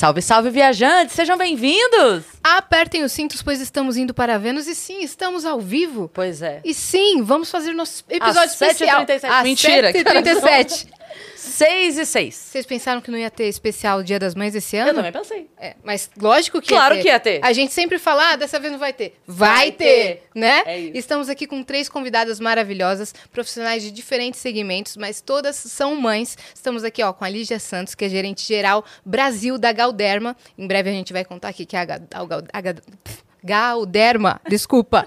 Salve, salve, viajantes! Sejam bem-vindos! Apertem os cintos, pois estamos indo para Vênus e sim, estamos ao vivo. Pois é. E sim, vamos fazer nosso episódio Às 7h37. especial. Às Mentira, 7h37. 6 e 6. Vocês pensaram que não ia ter especial Dia das Mães esse Eu ano? também pensei. É, mas lógico que Claro ia ter. que ia ter. A gente sempre fala, ah, dessa vez não vai ter. Vai, Vai ter, ter. né? É isso. Estamos aqui com três convidadas maravilhosas, profissionais de diferentes segmentos, mas todas são mães. Estamos aqui, ó, com a Lígia Santos, que é gerente geral Brasil da Galderma. Em breve a gente vai contar aqui que é a, a a pff, Galderma, desculpa.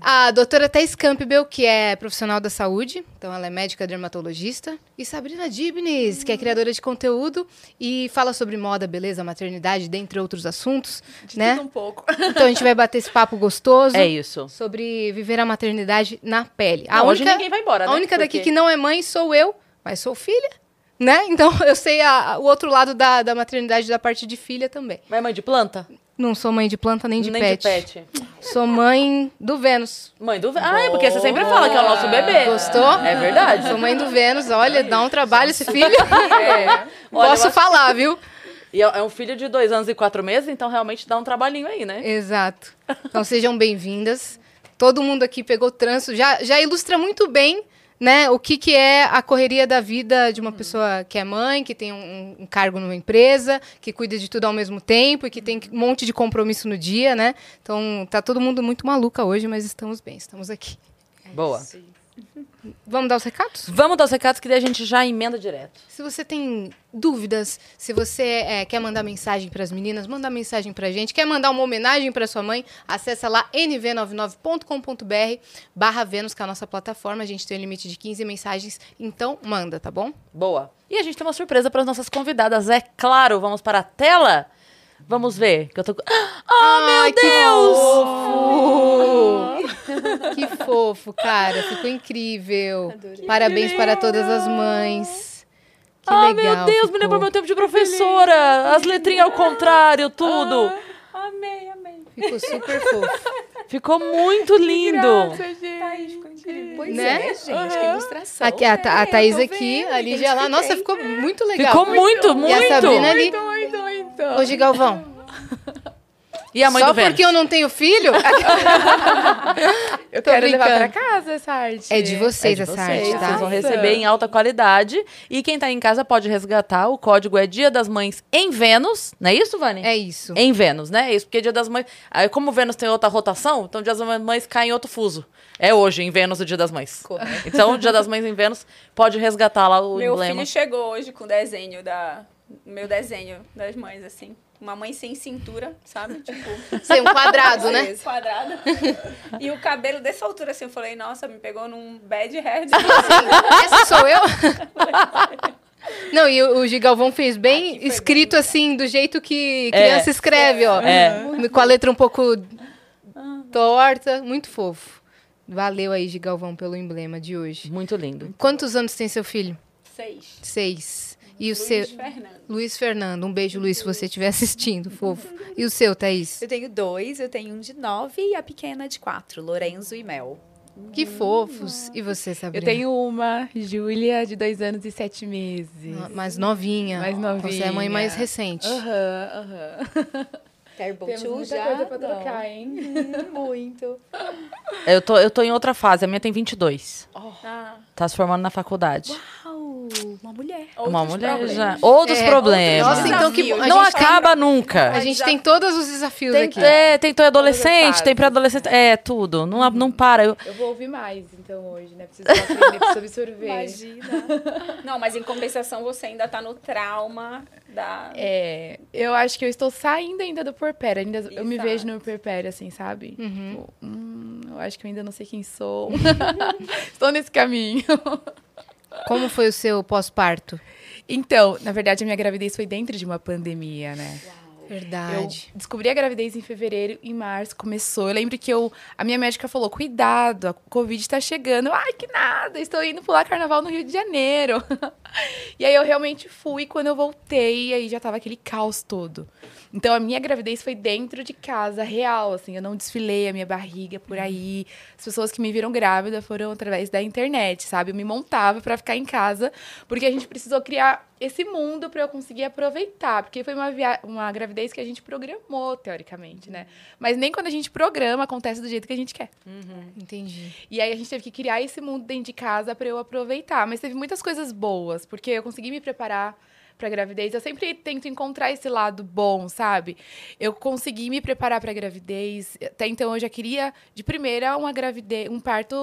A doutora Thais Campbell, que é profissional da saúde, então ela é médica dermatologista. E Sabrina Dibnes, que é criadora de conteúdo e fala sobre moda, beleza, maternidade, dentre outros assuntos, né? um pouco. Então a gente vai bater esse papo gostoso É isso. sobre viver a maternidade na pele. A Não, hoje única, ninguém vai embora, né? a única daqui Porque- que não é mãe sou eu, mas sou filha, né? Então eu sei a- o outro lado da, da maternidade da parte de filha também. Mas mãe de planta? Não sou mãe de planta nem de Nem pet. de pet. Sou mãe do Vênus. Mãe do... Ah, é porque você sempre fala que é o nosso bebê. Gostou? É verdade. Sou mãe do Vênus. Olha, dá um trabalho esse filho. É. Olha, Posso acho- falar, viu? E é é um filho de dois anos e quatro meses, então realmente dá um trabalhinho aí, né? Exato. Então sejam bem-vindas. Todo mundo aqui pegou trânsito. Já, já ilustra muito bem né, o que, que é a correria da vida de uma pessoa que é mãe, que tem um, um cargo numa empresa, que cuida de tudo ao mesmo tempo e que tem um monte de compromisso no dia, né? Então tá todo mundo muito maluca hoje, mas estamos bem, estamos aqui. Boa. Vamos dar os recados? Vamos dar os recados que daí a gente já emenda direto. Se você tem dúvidas, se você é, quer mandar mensagem para as meninas, manda mensagem para a gente. Quer mandar uma homenagem para sua mãe, acessa lá nv99.com.br barra Vênus, que é a nossa plataforma. A gente tem um limite de 15 mensagens, então manda, tá bom? Boa. E a gente tem uma surpresa para as nossas convidadas, é claro. Vamos para a tela? Vamos ver. Que eu tô... Ah, meu Ai, que Deus! fofo! que fofo, cara. Ficou incrível. Parabéns para todas as mães. Que ah, legal. meu Deus, me ficou. lembrou meu tempo de professora. As letrinhas ao contrário, tudo. Amei, amei. Ficou super fofo. Ficou muito lindo. Thaís, ficou incrível. Pois Né? é, gente, que ilustração. Aqui, a, a Thaís aqui, a Lígia lá. Nossa, ficou muito legal. Ficou muito, muito. E a Sabrina ali. Muito, muito, muito. Hoje, Galvão. E a mãe Só do Vênus? porque eu não tenho filho? Eu Tô quero levar brincando. pra casa essa arte. É de vocês É de essa vocês, arte, tá? Vocês vão receber em alta qualidade. E quem tá em casa pode resgatar. O código é Dia das Mães em Vênus. Não é isso, Vani? É isso. Em Vênus, né? É isso, porque Dia das Mães. Aí, como Vênus tem outra rotação, então Dia das Mães cai em outro fuso. É hoje, em Vênus, o Dia das Mães. Correto. Então, Dia das Mães em Vênus pode resgatar lá o Meu emblema. filho chegou hoje com o desenho da. Meu desenho das mães, assim. Uma mãe sem cintura, sabe? Tipo. Ser um quadrado, né? Quadrada. E o cabelo dessa altura, assim, eu falei, nossa, me pegou num bad hair. Essa sou eu? Não, e o, o Gigalvão fez bem Aqui foi escrito bem. assim, do jeito que É. criança escreve, ó. É. Com a letra um pouco torta. Muito fofo. Valeu aí, Gigalvão, pelo emblema de hoje. Muito lindo. Quantos anos tem seu filho? Seis. Seis. E o Luiz seu. Fernando. Luiz Fernando. Um beijo, Luiz, se você estiver assistindo, fofo. E o seu, Thaís? Eu tenho dois, eu tenho um de nove e a pequena de quatro, Lorenzo e Mel. Que fofos. E você, Sabrina? Eu tenho uma, Júlia, de dois anos e sete meses. No- Mais novinha. Mais novinha. Você é a mãe mais recente. Aham, aham. Terrible Temos Two muita já? coisa pra Não. trocar, hein? Muito. Eu tô, eu tô em outra fase. A minha tem 22. Ah, Tá se formando na faculdade. Uau, uma mulher. Uma outros mulher problemas. já. Outros É, problemas. Nossa, então que a Não gente tem- acaba nunca. A gente tem todos os desafios Tem, aqui. é, tem adolescente, tem pré-adolescente. É, tudo. Não, não para. Eu, Eu vou ouvir mais, então, hoje, né? Preciso aprender, preciso absorver. Imagina. Não, mas em compensação você ainda tá no trauma da. É, eu acho que eu estou saindo ainda do porpério. Ainda, eu me vejo no porpério, assim, sabe? Uhum. Tipo, hum, eu acho que eu ainda não sei quem sou. estou nesse caminho. Como foi o seu pós-parto? Então, na verdade, a minha gravidez foi dentro de uma pandemia, né? Eu Verdade. descobri a gravidez em fevereiro, em março começou. Eu lembro que eu, a minha médica falou: cuidado, a Covid tá chegando. Ai, que nada, estou indo pular carnaval no Rio de Janeiro. e aí eu realmente fui. Quando eu voltei, aí já tava aquele caos todo. Então a minha gravidez foi dentro de casa, real, assim. Eu não desfilei a minha barriga por aí. As pessoas que me viram grávida foram através da internet, sabe? Eu me montava pra ficar em casa, porque a gente precisou criar esse mundo para eu conseguir aproveitar, porque foi uma, via uma gravidez que a gente programou, teoricamente, né? Mas nem quando a gente programa acontece do jeito que a gente quer. Entendi. E aí a gente teve que criar esse mundo dentro de casa para eu aproveitar. Mas teve muitas coisas boas, porque eu consegui me preparar para gravidez. Eu sempre tento encontrar esse lado bom, sabe? Eu consegui me preparar para gravidez. Até então eu já queria de primeira uma gravidez, um parto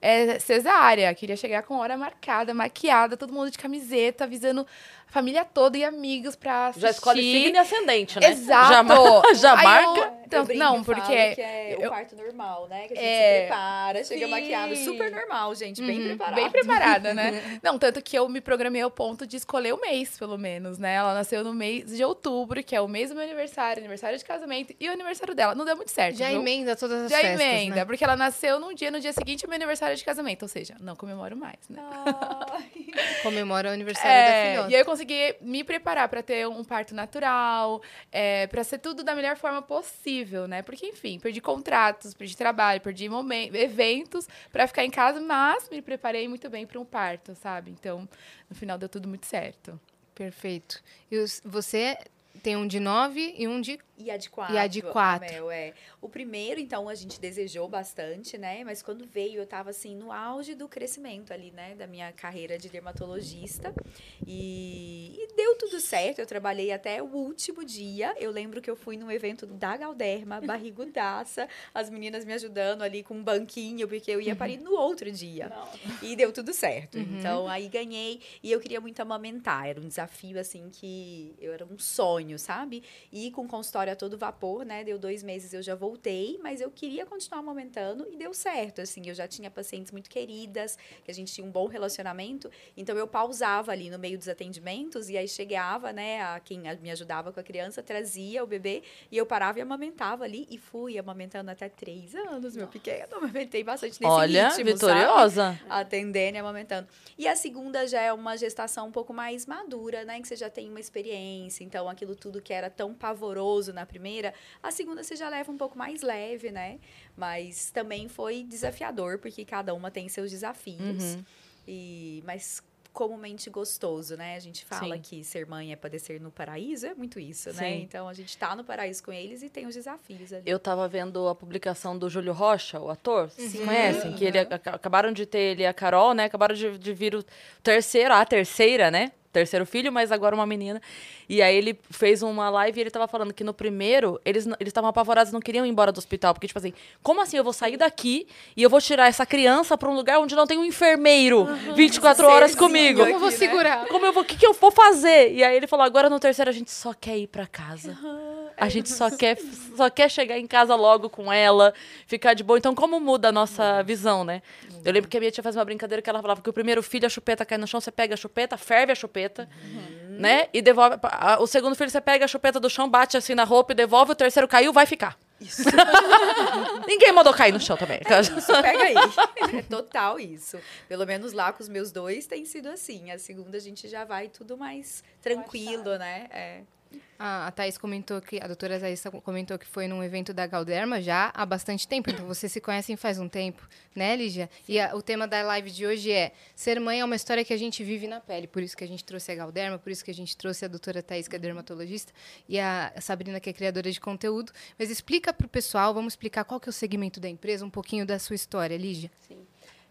é, cesárea. Queria chegar com hora marcada, maquiada, todo mundo de camiseta, avisando família toda e amigos para assistir. Já escolhe signo e ascendente, né? Exato. Já, já marca. eu- então, Eu brinco não, falo porque que é o eu- parto normal, né? Que a gente É. se prepara, chega Sim. maquiado. Super normal, gente. Bem Uhum, preparado. Bem preparada, né? Não, tanto que eu me programei ao ponto de escolher o mês, pelo menos, né? Ela nasceu no mês de outubro, que é o mês do meu aniversário, aniversário de casamento e o aniversário dela. Não deu muito certo. Já viu? emenda todas as Já festas, emenda, né? porque ela nasceu num dia, no dia seguinte é meu aniversário de casamento. Ou seja, não comemoro mais, né? Comemora o aniversário É, da filhota. e aí eu consegui me preparar pra ter um parto natural, é, para ser tudo da melhor forma possível, né? Porque, enfim, perdi contratos, perdi trabalho, perdi eventos pra ficar em casa, mas me preparei muito bem pra um parto, sabe? Então, no final deu tudo muito certo. Perfeito. E você tem um de nove e um de... E a de quatro. E a de quatro. Mel, é. O primeiro, então, a gente desejou bastante, né? Mas quando veio, eu tava, assim, no auge do crescimento ali, né? Da minha carreira de dermatologista. E, e deu tudo certo. Eu trabalhei até o último dia. Eu lembro que eu fui num evento da Galderma, barrigudaça. As meninas me ajudando ali com um banquinho, porque eu ia parir no outro dia. E deu tudo certo. Então, aí ganhei. E eu queria muito amamentar. Era um desafio, assim, que eu era um sonho, sabe? E com consultório a todo vapor, né? Deu dois meses, eu já voltei, mas eu queria continuar amamentando e deu certo, assim. Eu já tinha pacientes muito queridas, que a gente tinha um bom relacionamento. Então, eu pausava ali no meio dos atendimentos e aí chegava, né? A quem me ajudava com a criança, trazia o bebê e eu parava e amamentava ali. E fui amamentando até três anos, meu pequeno. Amamentei bastante nesse Olha, ritmo, sabe? vitoriosa. atendendo e amamentando. E a segunda já é uma gestação um pouco mais madura, né? Que você já tem uma experiência. Então, aquilo tudo que era tão pavoroso na primeira, a segunda você já leva um pouco mais leve, né? Mas também foi desafiador, porque cada uma tem seus desafios. Uhum. E, mas comumente gostoso, né? A gente fala Sim. que ser mãe é padecer no paraíso, é muito isso, né? Sim. Então, a gente tá no paraíso com eles e tem os desafios ali. Eu tava vendo a publicação do Júlio Rocha, o ator, vocês conhecem? Que ele ac- acabaram de ter ele e a Carol, né? Acabaram de, de vir o terceiro, a terceira, né? Terceiro filho, mas agora uma menina. E aí ele fez uma live e ele tava falando que no primeiro, eles eles estavam apavorados, não queriam ir embora do hospital. Porque, tipo assim, como assim eu vou sair daqui e eu vou tirar essa criança pra um lugar onde não tem um enfermeiro 24 horas comigo? Como eu vou segurar? Como eu vou, o que, que eu vou fazer? E aí ele falou, agora no terceiro a gente só quer ir pra casa. A gente só quer, só quer chegar em casa logo com ela, ficar de boa. Então, como muda a nossa visão, né? Eu lembro que a minha tia fazia uma brincadeira que ela falava que o primeiro filho, a chupeta cai no chão, você pega a chupeta, ferve a chupeta, né? E devolve. O segundo filho, você pega a chupeta do chão, bate assim na roupa e devolve. O terceiro caiu, vai ficar. Isso. Ninguém mandou cair no chão também. Isso, pega aí. É total isso. Pelo menos lá com os meus dois tem sido assim. A segunda a gente já vai tudo mais tranquilo, né? É. A, a Thaís comentou que, a doutora Thaís comentou que foi num evento da Galderma já há bastante tempo, então vocês se conhecem faz um tempo, né, Lígia? E a- o tema da live de hoje é ser mãe é uma história que a gente vive na pele, por isso que a gente trouxe a Galderma, por isso que a gente trouxe a doutora Thaís, que é dermatologista, e a Sabrina, que é criadora de conteúdo. Mas explica para o pessoal, vamos explicar qual que é o segmento da empresa, um pouquinho da sua história, Lígia.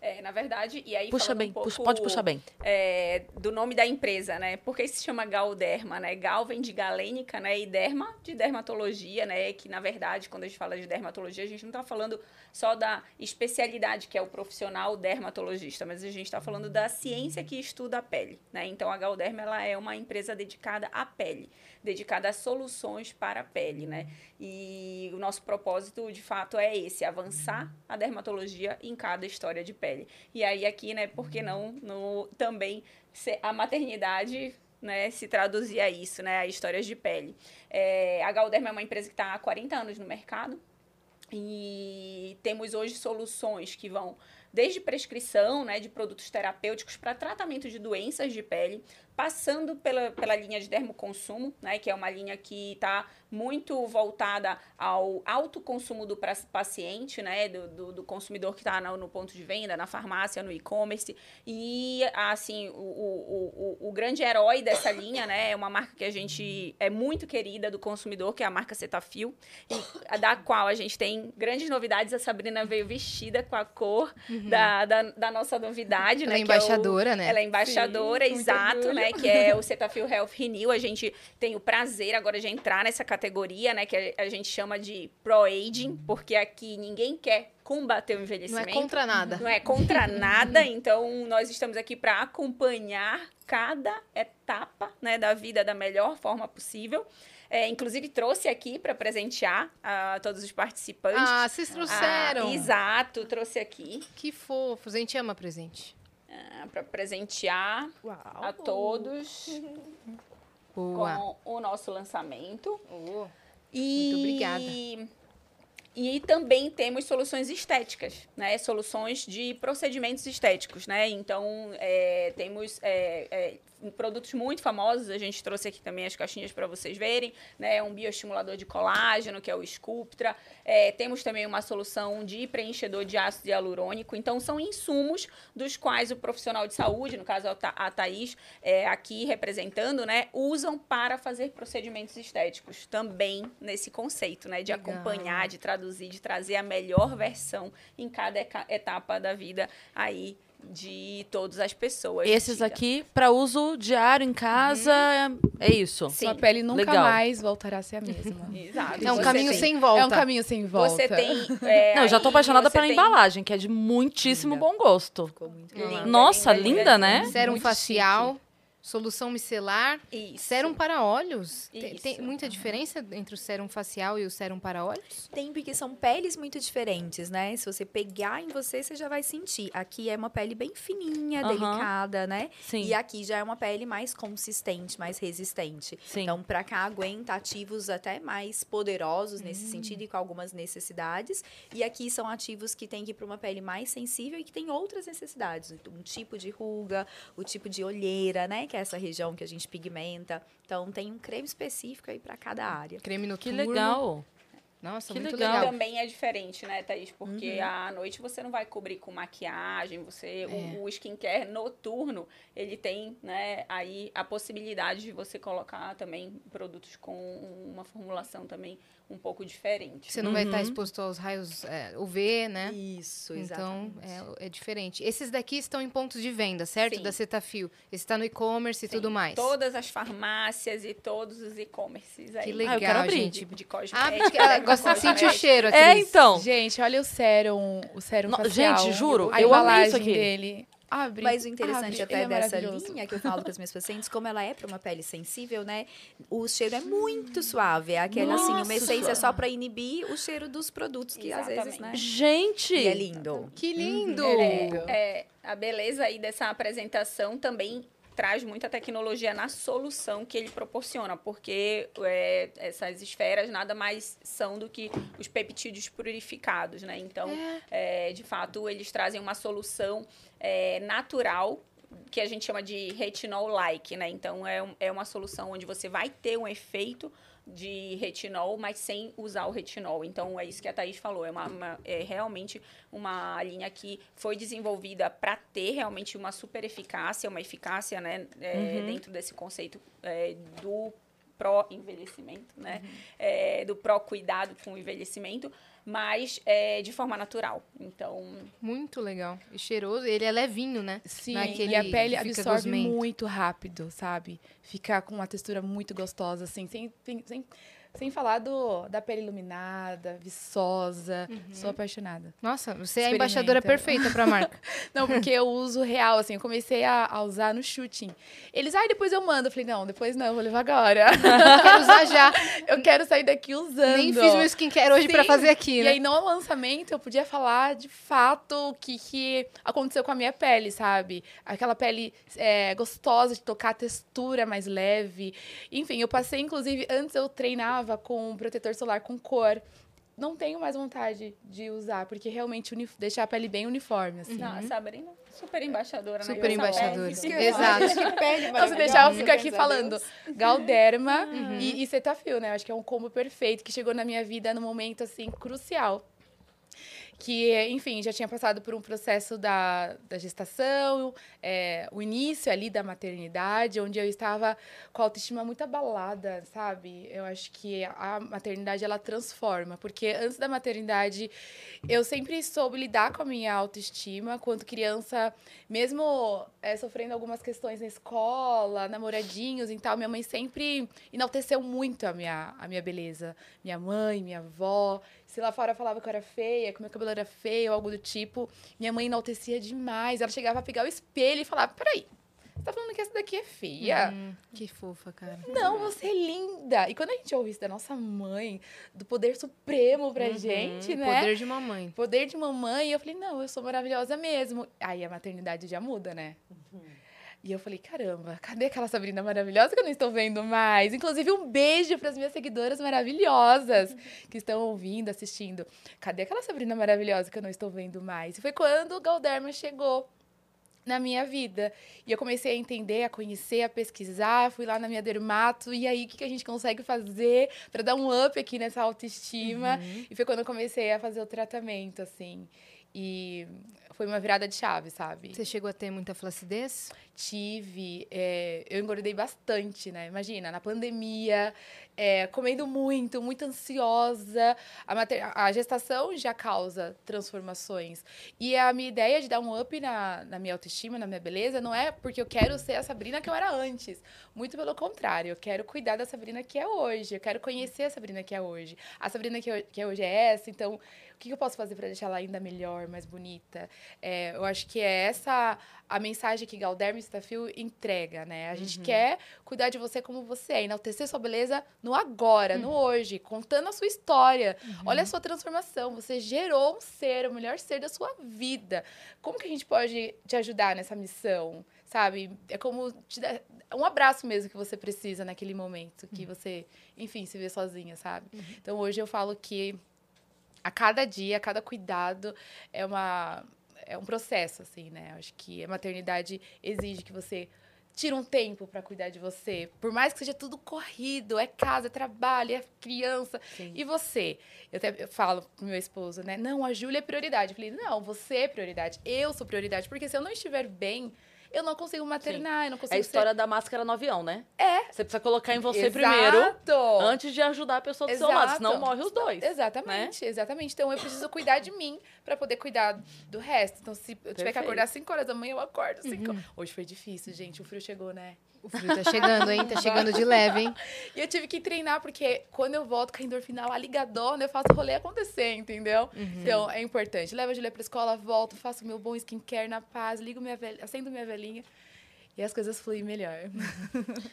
É, na verdade, e aí Puxa bem, um pouco, puxa- pode puxar bem. é, do nome da empresa, né? Por que se chama Galderma, né? Gal vem de galênica, né? E derma de dermatologia, né? Que, na verdade, quando a gente fala de dermatologia, a gente não está falando só da especialidade, que é o profissional dermatologista, mas a gente está falando da ciência que estuda a pele, né? Então, a Galderma, ela é uma empresa dedicada à pele, dedicada a soluções para a pele, né? E o nosso propósito, de fato, é esse, avançar a dermatologia em cada história de pele. E aí aqui, né, por que não no, também a maternidade né, se traduzir a isso, né, a histórias de pele. É, a Galderma é uma empresa que está há 40 anos no mercado e temos hoje soluções que vão desde prescrição né, de produtos terapêuticos para tratamento de doenças de pele, passando pela, pela linha de dermoconsumo, né, que é uma linha que está muito voltada ao alto consumo do paciente, né, do, do, do consumidor que está no, no, ponto de venda, na farmácia, no e-commerce. E, assim, o, o, o, o, grande herói dessa linha, né, é uma marca que a gente é muito querida do consumidor, que é a marca Cetaphil, e da qual a gente tem grandes novidades. A Sabrina veio vestida com a cor uhum. da, da, da, nossa novidade, ela né? É embaixadora, é né? Ela é embaixadora, Sim, exato, né? Que é o Cetaphil Health Renew. A gente tem o prazer agora de entrar nessa categoria, né? Que a, gente chama de Pro Aging, porque aqui ninguém quer combater o envelhecimento. Não é contra nada. Não é contra nada. Então, nós estamos aqui para acompanhar cada etapa né, da vida da melhor forma possível. É, inclusive, trouxe aqui para presentear a todos os participantes. Ah, vocês trouxeram. Ah, exato, trouxe aqui. Que fofos. A gente ama presente para presentear Uau. a todos Boa. com o nosso lançamento. Oh. E... Muito obrigada. E também temos soluções estéticas, né? Soluções de procedimentos estéticos, né? Então, é, temos é, é, produtos muito famosos, a gente trouxe aqui também as caixinhas para vocês verem, né? Um bioestimulador de colágeno, que é o Sculptra. É, temos também uma solução de preenchedor de ácido hialurônico. Então, são insumos dos quais o profissional de saúde, no caso a Thaís, é, aqui representando, né? Usam para fazer procedimentos estéticos. Também nesse conceito, né? De Legal. acompanhar, de traduzir, de trazer a melhor versão em cada etapa da vida aí de todas as pessoas. Esses aqui, para uso diário em casa, uhum. é isso. Sim. Sua pele nunca Legal. mais voltará a ser a mesma. Exato. É um Você caminho tem... sem volta. É um caminho sem volta. Você tem. É, Não, eu já tô apaixonada pela tem... embalagem, que é de muitíssimo linda. bom gosto. Ficou muito linda. Nossa, linda, linda, linda né? Sérum facial. Chique. Solução micelar. Isso. Sérum para olhos. Tem, tem, muita diferença entre o sérum facial e o sérum para olhos? Tem, porque são peles muito diferentes, né? Se você pegar em você, você já vai sentir. Aqui é uma pele bem fininha, uhum. delicada, né? Sim. E aqui já é uma pele mais consistente, mais resistente. Sim. Então, para cá, aguenta ativos até mais poderosos nesse hum. sentido e com algumas necessidades. E aqui são ativos que tem que ir para uma pele mais sensível e que tem outras necessidades. Um tipo de ruga, o tipo de olheira, né? Que é essa região que a gente pigmenta. Então, tem um creme específico aí para cada área. Creme no Que legal! Nossa, que muito legal. legal. Também é diferente, né, Thaís? Porque uhum. à noite você não vai cobrir com maquiagem, você é. o, o skincare noturno, ele tem, né, aí a possibilidade de você colocar também produtos com uma formulação também um pouco diferente. Você não uhum. vai estar exposto aos raios é, UV, né? Isso, exatamente. Então, é, é, diferente. Esses daqui estão em pontos de venda, certo? Sim. Da Cetafil. Esse está no e-commerce e tudo mais. Todas as farmácias e todos os e-commerces aí. Que legal, ah, eu quero abrir. gente. De cosmética. Ah, gosta de sentir o cheiro. Aqui. É, então. Gente, olha o sérum, o sérum facial. Gente, juro, a eu embalagem isso aqui. dele. Abre, Mas o interessante abre, até é dessa linha que eu falo com as minhas pacientes, como ela é para uma pele sensível, né? O cheiro é muito suave. É aquela Nossa, assim, uma essência só para inibir o cheiro dos produtos que Exatamente. às vezes, né? Gente! E é lindo. Que lindo! É, é, a beleza aí dessa apresentação também traz muita tecnologia na solução que ele proporciona, porque é, essas esferas nada mais são do que os peptídeos purificados, né? Então, é. É, de fato, eles trazem uma solução é, natural que a gente chama de retinol-like, né? Então, é, é uma solução onde você vai ter um efeito de retinol, mas sem usar o retinol. Então, é isso que a Thaís falou. É, uma, uma é realmente uma linha que foi desenvolvida para ter realmente uma super eficácia, uma eficácia né, é, uhum. dentro desse conceito é, do pró-envelhecimento, né? Uhum. É, do pró-cuidado com o envelhecimento, mas é, de forma natural. Então. Muito legal. E cheiroso. Ele é levinho, né? Sim, Naquele, e a pele absorve muito rápido, sabe? Fica com uma textura muito gostosa, assim, sem, sem sem falar do, da pele iluminada, viçosa. Uhum. Sou apaixonada. Nossa, você é a embaixadora perfeita pra marca. não, porque eu uso real, assim. Eu comecei a, a usar no shooting. Eles, ai, ah, depois eu mando. Eu falei, não, depois não, eu vou levar agora. quero usar já. Eu quero sair daqui usando. Nem fiz meu skincare hoje Sim. pra fazer aqui, né? E aí, no lançamento, eu podia falar de fato o que, que aconteceu com a minha pele, sabe? Aquela pele é, gostosa de tocar, textura mais leve. Enfim, eu passei, inclusive, antes eu treinar com um protetor solar com cor. não tenho mais vontade de usar, porque realmente deixar a pele bem uniforme, assim. Não, a Sabrina, super embaixadora, né? Super sou embaixadora. Exato. Que pele Então, se deixar, eu fico aqui falando. Galderma e, e Cetaphil, né? Eu acho que é um combo perfeito que chegou na minha vida num momento, assim, crucial. Que, enfim, já tinha passado por um processo da, da gestação, é, o início ali da maternidade, onde eu estava com a autoestima muito abalada, sabe? Eu acho que a maternidade, ela transforma. Porque antes da maternidade, eu sempre soube lidar com a minha autoestima. Quando criança, mesmo é, sofrendo algumas questões na escola, namoradinhos e tal, minha mãe sempre enalteceu muito a minha, a minha beleza. Minha mãe, minha avó. Se lá fora falava que eu era feia, que meu cabelo era feio, algo do tipo, minha mãe enaltecia demais. Ela chegava a pegar o espelho e falava: peraí, você tá falando que essa daqui é feia? Hum, que fofa, cara. Não, você é linda. E quando a gente ouve isso da nossa mãe, do poder supremo pra gente, né? Poder de mamãe. Poder de mamãe, eu falei, não, eu sou maravilhosa mesmo. Aí a maternidade já muda, né? E eu falei, caramba, cadê aquela Sabrina maravilhosa que eu não estou vendo mais? Inclusive, um beijo para as minhas seguidoras maravilhosas que estão ouvindo, assistindo. Cadê aquela Sabrina maravilhosa que eu não estou vendo mais? E foi quando o Galderma chegou na minha vida. E eu comecei a entender, a conhecer, a pesquisar, fui lá na minha dermato, e aí o que, que a gente consegue fazer para dar um up aqui nessa autoestima? E foi quando eu comecei a fazer o tratamento, assim. E foi uma virada de chave, sabe? Você chegou a ter muita flacidez? Tive, é, eu engordei bastante, né? Imagina, na pandemia, é, comendo muito, muito ansiosa. A, mater- a gestação já causa transformações. E a minha ideia de dar um up na, na minha autoestima, na minha beleza, não é porque eu quero ser a Sabrina que eu era antes. Muito pelo contrário, eu quero cuidar da Sabrina que é hoje. Eu quero conhecer a Sabrina que é hoje. A Sabrina que, eu- que é hoje é essa, então o que eu posso fazer para deixar ela ainda melhor, mais bonita? É, eu acho que é essa a mensagem que Galderma e Stafil entrega, né? A gente quer cuidar de você como você é, enaltecer sua beleza no agora, no hoje, contando a sua história. Olha a sua transformação, você gerou um ser, o melhor ser da sua vida. Como que a gente pode te ajudar nessa missão? Sabe? É como te dar um abraço mesmo que você precisa naquele momento, que você, enfim, se vê sozinha, sabe? Então hoje eu falo que a cada dia, a cada cuidado é uma é um processo assim, né? Acho que a maternidade exige que você tire um tempo para cuidar de você, por mais que seja tudo corrido, é casa, é trabalho, é criança. Sim. E você? Eu até falo pro meu esposo, né? Não, a Júlia é prioridade. Eu falei: "Não, você é prioridade. Eu sou prioridade, porque se eu não estiver bem, eu não consigo maternar, eu não É consigo a história da máscara no avião, né? É. Você precisa colocar em você Exato. primeiro, antes de ajudar a pessoa do seu lado, Exato. senão morre os dois. Exatamente, exatamente. Então eu preciso cuidar de mim pra poder cuidar do resto. Então, se eu tiver que Perfeito. acordar 5 horas da manhã, eu acordo 5 Hoje foi difícil, gente. O frio chegou, né? O frio tá chegando, hein? Tá chegando de leve, hein? E eu tive que treinar, porque quando eu volto com a endorfina lá ligadona, eu faço o rolê acontecer, entendeu? Então, é importante. Levo a Julia pra escola, volto, faço meu bom skincare na paz, ligo minha velha, acendo minha velhinha. E as coisas fluem melhor.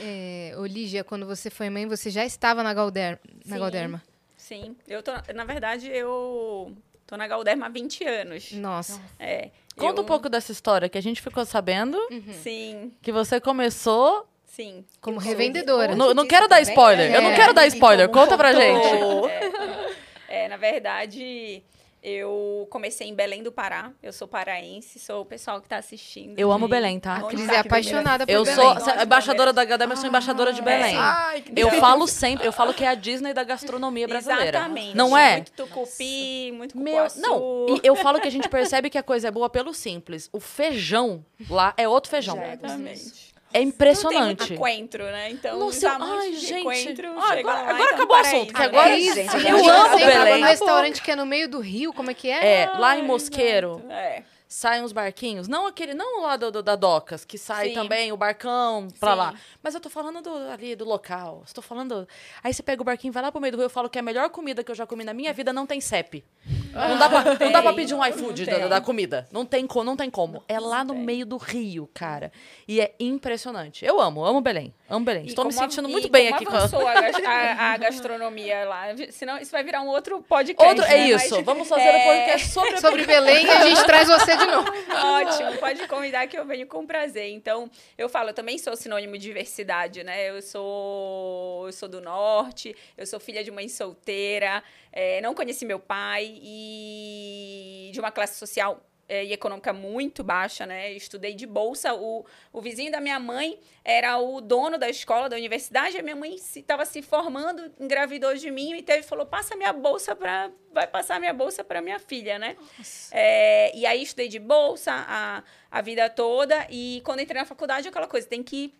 É, ô, Lígia, quando você foi mãe, você já estava na, Galder... na Sim. Galderma? Sim, eu tô, na verdade, eu tô na Galderma há 20 anos. Nossa. É, Conta eu- um pouco dessa história, que a gente ficou sabendo Sim, que você começou... sim. Como revendedora. Não, não quero dar spoiler, eu não É. quero dar spoiler, Como conta pra gente. contou. É, na verdade, eu comecei em Belém do Pará. Eu sou paraense, sou o pessoal que tá assistindo. Eu amo Belém, tá? Cris tá é apaixonada por Eu Belém. sou Nossa, embaixadora da Gadama, eu sou embaixadora de Belém. Ai, que Eu falo sempre, eu falo que é a Disney da gastronomia brasileira. Exatamente. Não é? Muito tucupi, muito Meu, cupuaçu. não, e eu falo que a gente percebe que a coisa é boa pelo simples. O feijão lá é outro feijão. Exatamente. É Não impressionante. tem muito coentro, né? Então, Nossa, os amantes ai, gente. coentro Ah, agora- lá, agora então, acabou o assunto, que agora- Cris, gente, eu já amo Belém. restaurante que é no meio do rio, como é que é? É, lá em Mosqueiro, É. saem uns barquinhos. Não aquele, não lá do, do- da Docas, que sai Sim. também o barcão pra Sim. lá. Mas eu tô falando do, ali do local. Estou falando. Aí você pega o barquinho, vai lá pro meio do rio, eu falo que a melhor comida que eu já comi na minha vida não tem CEP. Não dá pra, não dá pra pedir um iFood Não da, tem. da comida. Não tem, co- não tem como. É lá no tem. meio do rio, cara. E é impressionante. Eu amo, amo Belém. Amo Belém. E Estou me a- sentindo e muito bem aqui com a... a, a- a gastronomia lá. Senão isso vai virar um outro podcast. Outro, é né? isso. Mas, Vamos fazer é, um podcast sobre... Sobre Belém e a gente traz você de novo. Ótimo, pode convidar que eu venho com prazer. Então, eu falo, eu também sou sinônimo de diversidade, né? Eu sou, eu sou do norte, eu sou filha de mãe solteira, é, não conheci meu pai e de uma classe social é, e econômica muito baixa, né? Estudei de bolsa. O, o vizinho da minha mãe era o dono da escola, da universidade. A minha mãe estava se, formando, engravidou de mim e teve falou: passa minha bolsa para, vai passar minha bolsa para minha filha, né? É, e aí estudei de bolsa a, a vida toda e quando entrei na faculdade aquela coisa tem que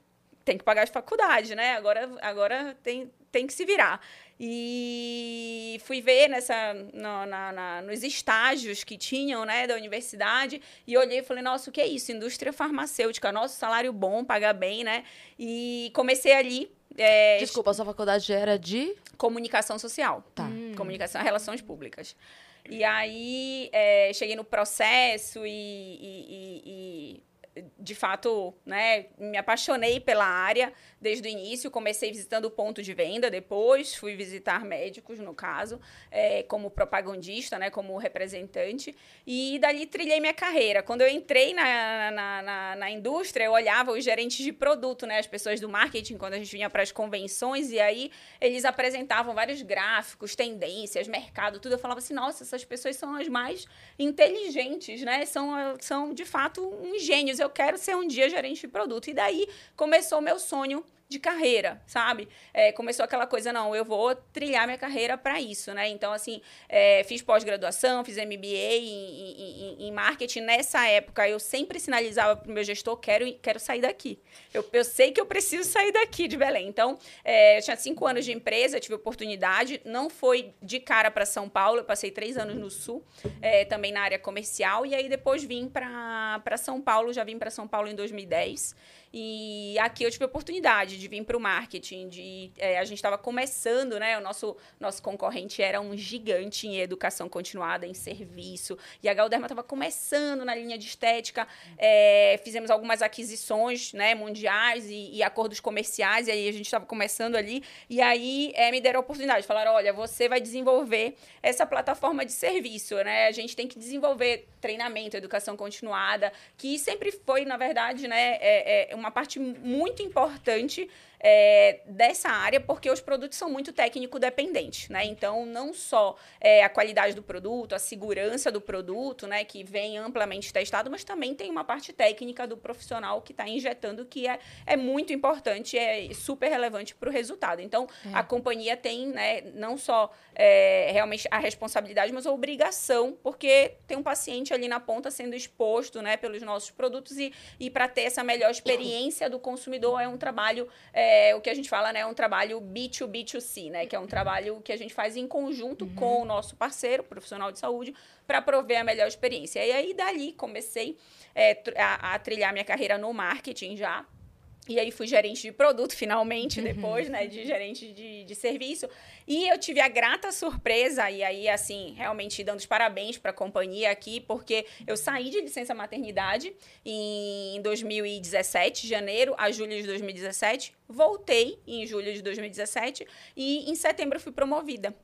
tem que pagar de faculdade, né? Agora agora tem tem que se virar. E fui ver nessa, no- na- na- nos estágios que tinham, né, da universidade, e olhei e falei, nossa, o que é isso? Indústria farmacêutica, nosso salário bom, paga bem, né? E comecei ali. é, Desculpa, a sua faculdade era de... Comunicação social. Tá. Comunicação e relações públicas. E aí, é, cheguei no processo e, e- e- e, de fato, né, me apaixonei pela área desde o início. Comecei visitando o ponto de venda, depois fui visitar médicos, no caso, é, como propagandista, né, como representante. E dali trilhei minha carreira. Quando eu entrei na, na, na, na indústria, eu olhava os gerentes de produto, né, as pessoas do marketing, quando a gente vinha para as convenções, e aí eles apresentavam vários gráficos, tendências, mercado, tudo. Eu falava assim, nossa, essas pessoas são as mais inteligentes, né? São, são de fato, uns gênios. Eu quero ser um dia gerente de produto. E daí começou o meu sonho de carreira, sabe? É, começou aquela coisa, não, eu vou trilhar minha carreira para isso, né? Então, assim, é, fiz pós-graduação, fiz MBA em, em- em- marketing. Nessa época, eu sempre sinalizava para o meu gestor, quero, quero sair daqui. Eu, eu sei que eu preciso sair daqui de Belém. Então, é, eu tinha cinco anos de empresa, tive oportunidade. Não foi de cara para São Paulo, eu passei três anos no Sul, é, também na área comercial. E aí, depois vim para São Paulo, já vim para São Paulo em 2010. E aqui eu tive a oportunidade de vir para o marketing. De, é, a gente estava começando, né? O nosso, nosso concorrente era um gigante em educação continuada, em serviço. E a Galderma estava começando na linha de estética. É, fizemos algumas aquisições né, mundiais e, e acordos comerciais. E aí a gente estava começando ali. E aí é, me deram a oportunidade. Falaram: olha, você vai desenvolver essa plataforma de serviço, né? A gente tem que desenvolver treinamento, educação continuada, que sempre foi, na verdade, né, é, é uma parte muito importante é, dessa área, porque os produtos são muito técnico-dependentes, né? Então, não só é, a qualidade do produto, a segurança do produto, né, que vem amplamente testado, mas também tem uma parte técnica do profissional que está injetando, que é, é muito importante, é super relevante para o resultado. Então, a companhia tem, né, não só é, realmente a responsabilidade, mas a obrigação, porque tem um paciente ali na ponta sendo exposto, né, pelos nossos produtos e, e para ter essa melhor experiência do consumidor é um trabalho, é, o que a gente fala, né, é um trabalho B2B2C, né, que é um trabalho que a gente faz em conjunto com o nosso parceiro, profissional de saúde, para prover a melhor experiência. E aí, dali, comecei é, a, a trilhar minha carreira no marketing já, e aí fui gerente de produto, finalmente, depois, né, de gerente de, de serviço. E eu tive a grata surpresa, e aí, assim, realmente dando os parabéns para a companhia aqui, porque eu saí de licença maternidade em 2017, janeiro a julho de 2017, voltei em julho de 2017 e em setembro eu fui promovida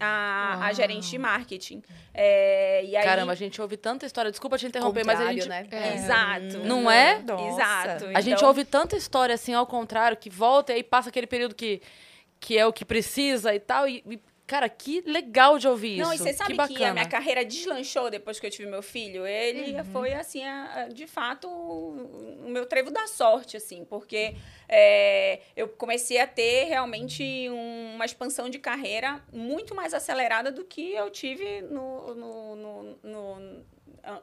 a, a gerente de marketing. É, e aí, Caramba, a gente ouve tanta história. Desculpa te interromper, mas a gente... né? É. Exato. Não é? Nossa. Exato. A gente Então- ouve tanta história assim, ao contrário, que volta e aí passa aquele período que, que é o que precisa e tal. E, e, cara, que legal de ouvir Não, e isso. você sabe que que, a minha carreira deslanchou depois que eu tive meu filho? Ele foi, assim, a- a- de fato, o o meu trevo da sorte, assim, porque é, eu comecei a ter realmente um- uma expansão de carreira muito mais acelerada do que eu tive no, no, no, no-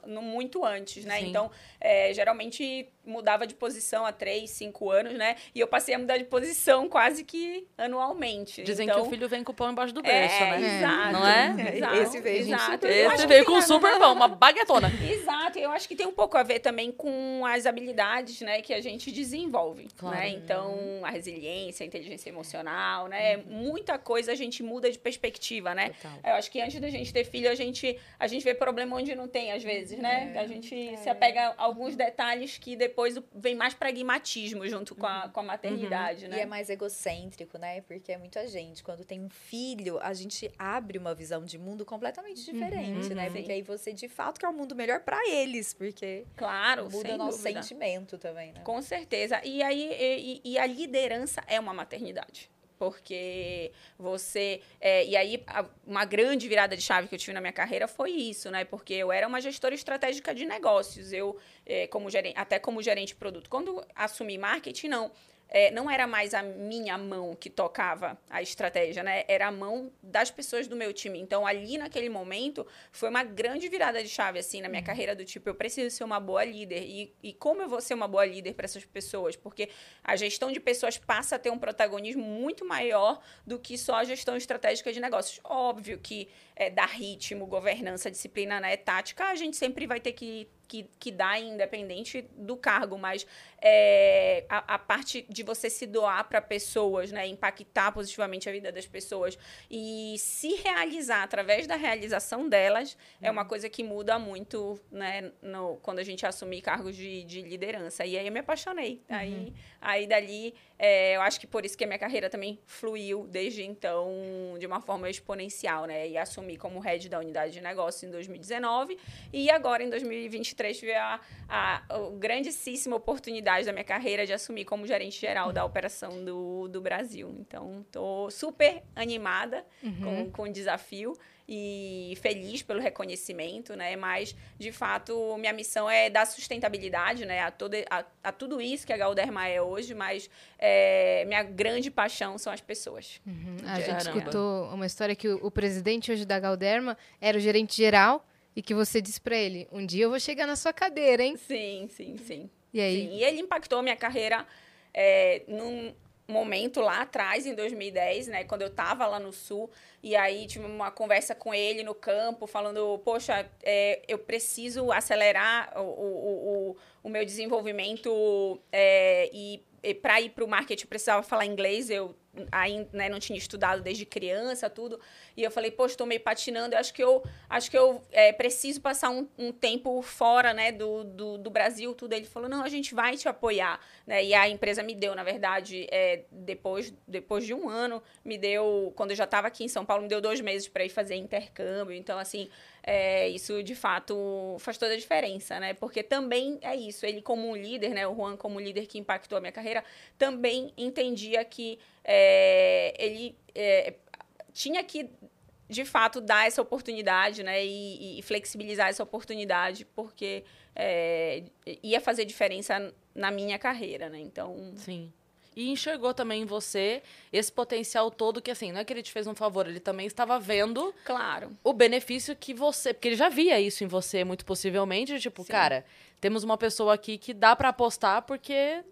no muito antes, né? Sim. Então, é, geralmente mudava de posição há três, cinco anos, né? E eu passei a mudar de posição quase que anualmente. Dizem então, que o filho vem com o pão embaixo do berço, é, né? Exato. Não é? Exato, Esse veio exato. Esse que veio com super pão, uma baguetona. Exato, eu acho que tem um pouco a ver também com as habilidades, né, que a gente desenvolve, Claro. né? Então, a resiliência, a inteligência emocional, né? Muita coisa a gente muda de perspectiva, né? Total. Eu acho que antes da gente ter filho, a gente, a gente vê problema onde não tem, às vezes, né? É. A gente se apega a alguns detalhes que depois vem mais pragmatismo junto com a, com a maternidade, né? E é mais egocêntrico, né? Porque é muita gente. Quando tem um filho, a gente abre uma visão de mundo completamente diferente, né? Uhum. Porque aí você de fato quer um mundo melhor pra eles, porque Claro, muda o nosso dúvida. sentimento também, né? Com certeza. E aí, e, e a liderança é uma maternidade. Porque você. é, e aí, a- uma grande virada de chave que eu tive na minha carreira foi isso, né? Porque eu era uma gestora estratégica de negócios. Eu, é, como gerente, até como gerente de produto. Quando assumi marketing, não. É, não era mais a minha mão que tocava a estratégia, né? Era a mão das pessoas do meu time. Então, ali naquele momento, foi uma grande virada de chave, assim, na minha carreira, do tipo, eu preciso ser uma boa líder. E, e como eu vou ser uma boa líder para essas pessoas? Porque a gestão de pessoas passa a ter um protagonismo muito maior do que só a gestão estratégica de negócios. Óbvio que é, dar ritmo, governança, disciplina, né, tática, a gente sempre vai ter que, que, que dar, independente do cargo, mas é, a, a parte de você se doar para pessoas, né, impactar positivamente a vida das pessoas e se realizar através da realização delas é uma coisa que muda muito, né, no, quando a gente assumir cargos de, de liderança. E aí eu me apaixonei. Aí, aí dali, é, eu acho que por isso que a minha carreira também fluiu desde então de uma forma exponencial, né? E assumi como head da unidade de negócio em 2019 e agora em 2023 tive a, a, a grandíssima oportunidade da minha carreira de assumir como gerente geral da operação do, do Brasil. Então, estou super animada com, com o desafio e feliz pelo reconhecimento, né? Mas, de fato, minha missão é dar sustentabilidade, né? A, todo, a, a tudo isso que a Galderma é hoje, mas é, minha grande paixão são as pessoas. Uhum. A gente Caramba. escutou uma história que o, o presidente hoje da Galderma era o gerente geral e que você disse pra ele: um dia eu vou chegar na sua cadeira, hein? Sim, sim, sim. E aí? Sim, e ele impactou a minha carreira é, num momento lá atrás, em 2010, né? Quando eu tava lá no Sul. E aí tive uma conversa com ele no campo, falando, poxa, é, eu preciso acelerar o, o, o, o meu desenvolvimento é, e, para ir para o marketing eu precisava falar inglês, eu ainda né, não tinha estudado desde criança, tudo. E eu falei, poxa, estou meio patinando, eu acho que eu, acho que eu é, preciso passar um, um tempo fora, né, do, do, do Brasil, tudo. Ele falou, não, a gente vai te apoiar, né? E a empresa me deu, na verdade, é, depois, depois de um ano, me deu, quando eu já estava aqui em São Paulo, me deu dois meses para ir fazer intercâmbio. Então, assim, é, isso de fato faz toda a diferença, né? Porque também é isso, ele como um líder, né? O Juan como líder que impactou a minha carreira, também entendia que é, ele é, tinha que de fato dar essa oportunidade, né, e, e flexibilizar essa oportunidade, porque é, ia fazer diferença na minha carreira, né? Então, Sim. E enxergou também em você esse potencial todo que, assim, não é que ele te fez um favor, ele também estava vendo claro, o benefício que você. Porque ele já via isso em você, muito possivelmente. Tipo, Sim. cara, temos uma pessoa aqui que dá pra apostar porque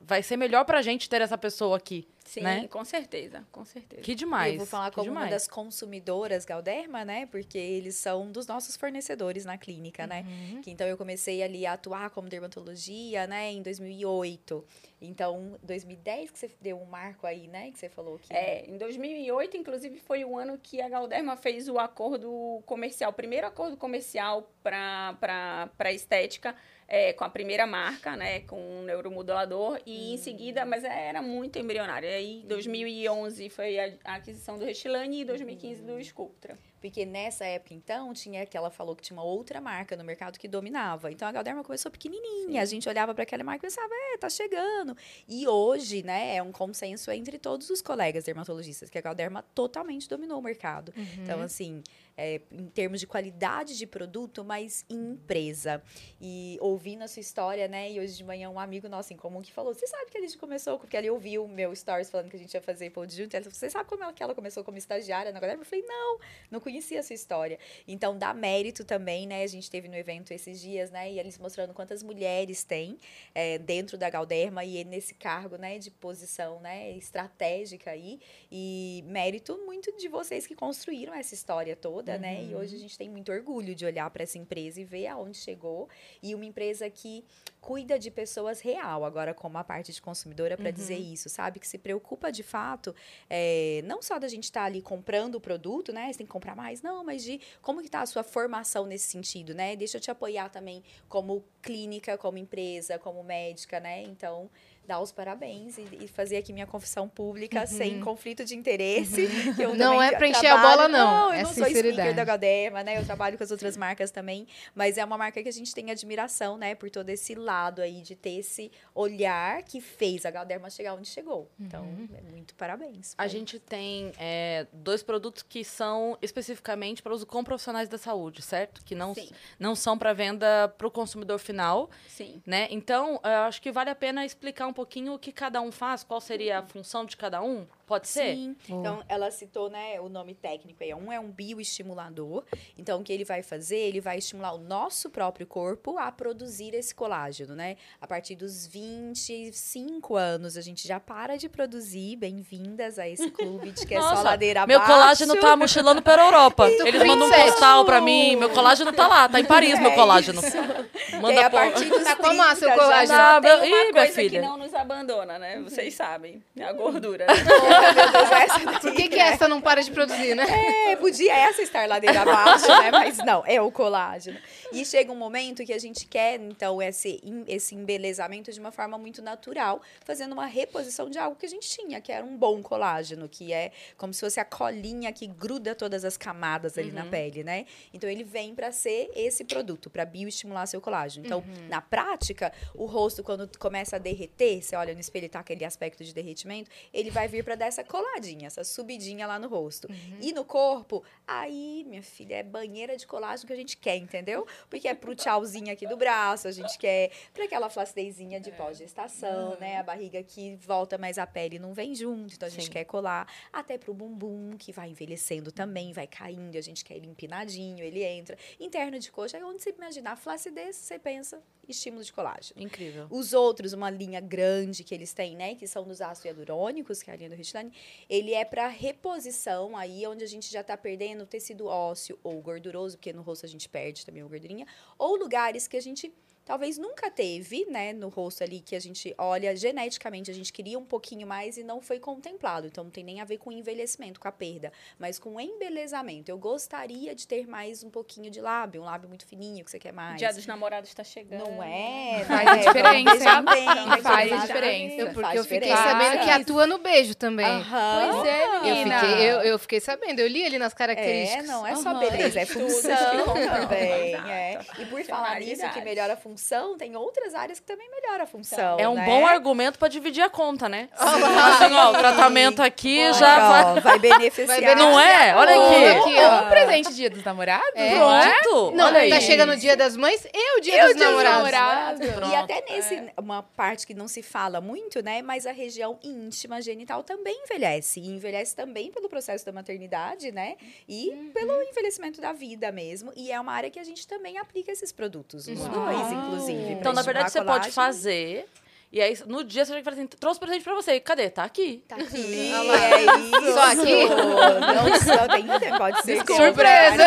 vai ser melhor pra gente ter essa pessoa aqui. Sim, Né? com certeza, com certeza. Que demais. eu vou falar como uma das consumidoras Galderma, né? Porque eles são dos nossos fornecedores na clínica, né? Uhum. Que, então eu comecei ali a atuar como dermatologia, né, em 2008. Então, 2010 que você deu um marco aí, né, que você falou que É, em 2008, inclusive, foi o ano que a Galderma fez o acordo comercial, o primeiro acordo comercial para a estética, é, com a primeira marca, né, com o neuromodulador, e em seguida, mas era muito embrionário. Aí, 2011 foi a, a aquisição do Restilane e 2015 do Sculptra. Porque nessa época, então, tinha que ela falou que tinha uma outra marca no mercado que dominava. Então a Galderma começou pequenininha. A gente olhava para aquela marca e pensava, é, tá chegando. E hoje, né, é um consenso entre todos os colegas dermatologistas que a Galderma totalmente dominou o mercado. Então, assim, é, em termos de qualidade de produto, mas em empresa. E ouvindo a sua história, né, e hoje de manhã um amigo nosso em comum que falou, você sabe que a gente começou, porque ele ouviu o meu stories falando que a gente ia fazer pod junto. Ela você sabe como ela, que ela começou como estagiária na Galderma? Eu falei, não, não conhecia essa história. Então, dá mérito também, né? A gente teve no evento esses dias, né? E eles mostrando quantas mulheres tem é, dentro da Galderma e nesse cargo, né? De posição, né? Estratégica aí. E mérito muito de vocês que construíram essa história toda, né? E hoje a gente tem muito orgulho de olhar para essa empresa e ver aonde chegou. E uma empresa que cuida de pessoas real, agora como a parte de consumidora, para dizer isso, sabe? Que se preocupa de fato, é, não só da gente estar ali comprando o produto, né? Você tem que comprar mais, não, mas de como que tá a sua formação nesse sentido, né? Deixa eu te apoiar também como clínica, como empresa, como médica, né? Então, dar os parabéns e, e fazer aqui minha confissão pública sem conflito de interesse. que eu Não é pra encher a bola, não. Não, eu É não sou speaker da Galderma, né? Eu trabalho com as outras marcas também, mas é uma marca que a gente tem admiração, né? Por todo esse lado aí de ter esse olhar que fez a Galderma chegar onde chegou. Então, é muito parabéns. A gente tem é, dois produtos que são especificamente para uso com profissionais da saúde, certo? Que não, Sim. não são para venda para o consumidor final, Sim. né? Então, eu acho que vale a pena explicar um pouquinho o que cada um faz, qual seria a função de cada um. Pode ser? Sim. Então, ela citou, né, o nome técnico aí. Um é um bioestimulador. Então, o que ele vai fazer? Ele vai estimular o nosso próprio corpo a produzir esse colágeno, né? A partir dos 25 anos, a gente já para de produzir. Bem-vindas a esse clube de que é só Nossa, ladeira Meu abaixo. colágeno tá mochilando pela Europa. Eles mandam um 27. postal pra mim. Meu colágeno tá lá, tá em Paris, meu É colágeno. isso. E Manda a pô- partir dos Tá como a seu 30 já colágeno? Ah, Tem meu- uma Ih, minha coisa filha. que não nos abandona, né? Vocês sabem. É a gordura. Meu Deus, essa daqui Por que, que essa não para de produzir, né? É, podia essa estar ladeira abaixo, né? Mas não, é o colágeno. E chega um momento que a gente quer, então, esse, esse embelezamento de uma forma muito natural, fazendo uma reposição de algo que a gente tinha, que era um bom colágeno, que é como se fosse a colinha que gruda todas as camadas ali na pele, né? Então, ele vem para ser esse produto, para bioestimular seu colágeno. Então, na prática, o rosto, quando começa a derreter, você olha no espelho e tá aquele aspecto de derretimento, ele vai vir para dar essa coladinha, essa subidinha lá no rosto. E no corpo, aí, minha filha, é banheira de colágeno que a gente quer, entendeu? Porque é pro tchauzinho aqui do braço, a gente quer pra aquela flacidezinha de pós-gestação, né? A barriga que volta, mas a pele não vem junto, então a gente Sim. quer colar. Até pro bumbum, que vai envelhecendo também, vai caindo, a gente quer ele empinadinho, ele entra. Interno de coxa, é onde você imaginar flacidez, você pensa estímulo de colágeno. Incrível. Os outros, uma linha grande que eles têm, né? Que são dos ácidos hialurônicos, que é a linha do Richline, ele é para reposição, aí onde a gente já tá perdendo tecido ósseo ou gorduroso, porque no rosto a gente perde também a gordurinha, ou lugares que a gente talvez nunca teve, né, no rosto ali, que a gente olha geneticamente, a gente queria um pouquinho mais e não foi contemplado. Então não tem nem a ver com envelhecimento, com a perda, mas com embelezamento. Eu gostaria de ter mais um pouquinho de lábio, um lábio muito fininho que você quer mais. Dia dos namorados tá chegando. Não é? Faz a diferença, bem, Faz a exatamente. diferença. Eu, porque Faz eu fiquei diferença. sabendo que atua no beijo também. Aham. Pois é, Eu menina. fiquei, eu, eu fiquei sabendo, eu li ali nas É, características. não é só Aham. beleza, é função também. É. E por falar nisso, que melhora a função, tem outras áreas que também melhoram a função. É um né? bom argumento pra dividir a conta, né? Assim, ó, o tratamento aqui Olha, já vai. ó, vai beneficiar. Vai beneficiar. Não é? Olha aqui. aqui, ó. Ou um presente dia dos namorados? É. é? Pronto. Não, Olha tá aí. chegando o dia das mães e o dia E dos dia dos namorados. namorados. E Pronto. até nesse, uma parte que não se fala muito, né? Mas a região íntima genital também envelhece. E envelhece também pelo processo da maternidade, né? E Uhum. pelo envelhecimento da vida mesmo. E é uma área que a gente também aplica esses produtos. Os dois, inclusive. Então, na verdade, você pode fazer. E aí, no dia, você vai falar assim: trouxe presente pra você. Cadê? Tá aqui. Tá aqui, Olha lá. é isso. Só aqui? Não só tem, pode ser com Surpresa.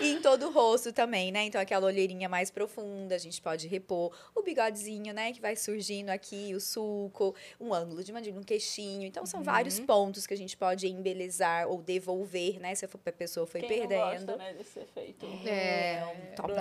E em todo o rosto também, né? Então aquela olheirinha mais profunda, a gente pode repor o bigodezinho, né? Que vai surgindo aqui, o sulco, um ângulo de mandíbula, um queixinho. Então são vários pontos que a gente pode embelezar ou devolver, né? Se a pessoa foi Quem não perdendo. gosta, né, desse efeito. É, um top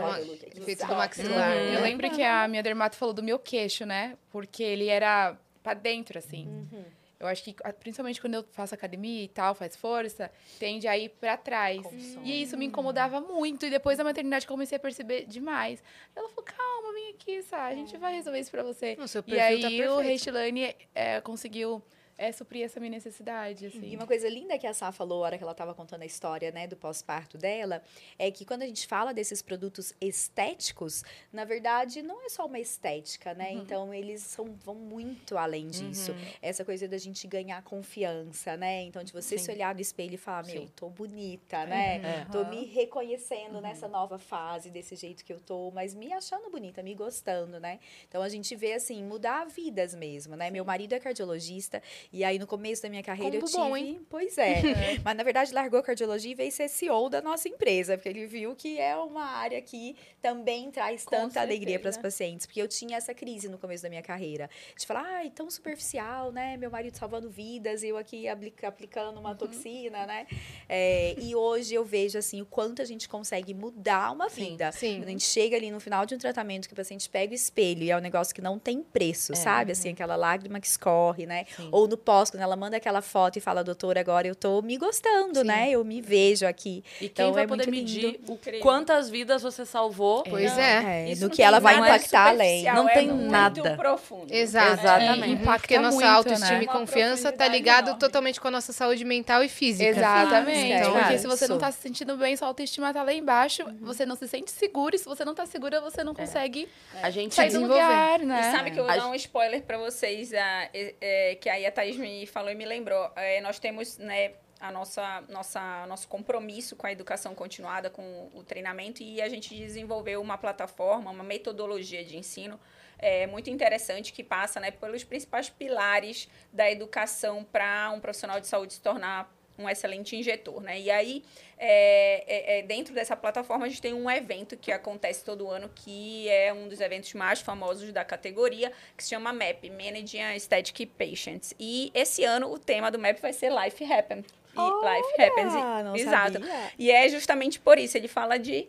efeito do maxilar. Uhum. Eu lembro que a minha dermato falou do meu queixo, né? Porque ele era pra dentro, assim. Uhum. Eu acho que, a- principalmente quando eu faço academia e tal, faz força, tende a ir pra trás. E isso me incomodava muito. E depois da maternidade eu comecei a perceber demais. Ela falou, calma, vem aqui, Sá, a gente vai resolver isso pra você. O seu E perfil aí tá o. Reistilane é, conseguiu é, suprir essa minha necessidade, assim. E uma coisa linda que a Sá falou, a hora que ela estava contando a história, né, do pós-parto dela, é que quando a gente fala desses produtos estéticos, na verdade, não é só uma estética, né? Então, eles são, vão muito além disso. Essa coisa da gente ganhar confiança, né? Então, de você Sim. se olhar no espelho e falar, meu, Sim. tô bonita, né? É. Tô me reconhecendo nessa nova fase, desse jeito que eu tô, mas me achando bonita, me gostando, né? Então, a gente vê, assim, mudar vidas mesmo, né? Meu marido é cardiologista E aí, no começo da minha carreira, Combo eu tive... bom, hein? Pois é. Mas, na verdade, largou a cardiologia e veio ser CEO da nossa empresa, porque ele viu que é uma área que também traz Com tanta alegria para as certeza. pacientes. Porque eu tinha essa crise no começo da minha carreira. De falar, ai, tão superficial, né? Meu marido salvando vidas, eu aqui aplica- aplicando uma toxina, né? É, e hoje eu vejo, assim, o quanto a gente consegue mudar uma Sim, vida. sim. Quando a gente chega ali no final de um tratamento que o paciente pega o espelho e é um negócio que não tem preço, sabe? Assim, aquela lágrima que escorre, né? Sim. Ou no pós, quando ela manda aquela foto e fala, doutor, agora eu tô me gostando, Sim. né? Eu me vejo aqui. E quem Então, vai é poder muito medir o quantas vidas você salvou? Pois Não, é. É, no não que ela vai impactar além. Não é tem muito nada. profundo. Exato. Exatamente. É, Impacta porque nossa muito, autoestima né? e confiança tá ligado enorme. totalmente com a nossa saúde mental e física. Exatamente. Então, Porque se você não tá se sentindo bem, sua autoestima tá lá embaixo, você não se sente seguro. E se você não tá segura, você não consegue A gente sair do lugar, E né? sabe que eu vou A dar um spoiler pra vocês, é, é, que aí a Thaís me falou e me lembrou. É, nós temos, né, a nossa, nossa, nosso compromisso com a educação continuada, com o treinamento, e a gente desenvolveu uma plataforma, uma metodologia de ensino é, muito interessante que passa né, pelos principais pilares da educação para um profissional de saúde se tornar um excelente injetor, né? E aí, é, é, é, dentro dessa plataforma, a gente tem um evento que acontece todo ano, que é um dos eventos mais famosos da categoria, que se chama MAP, Managing Aesthetic Patients. E esse ano, o tema do MAP vai ser Life Happens. E Life Happens. Ah, não Exato. sabia. E é justamente por isso, ele fala de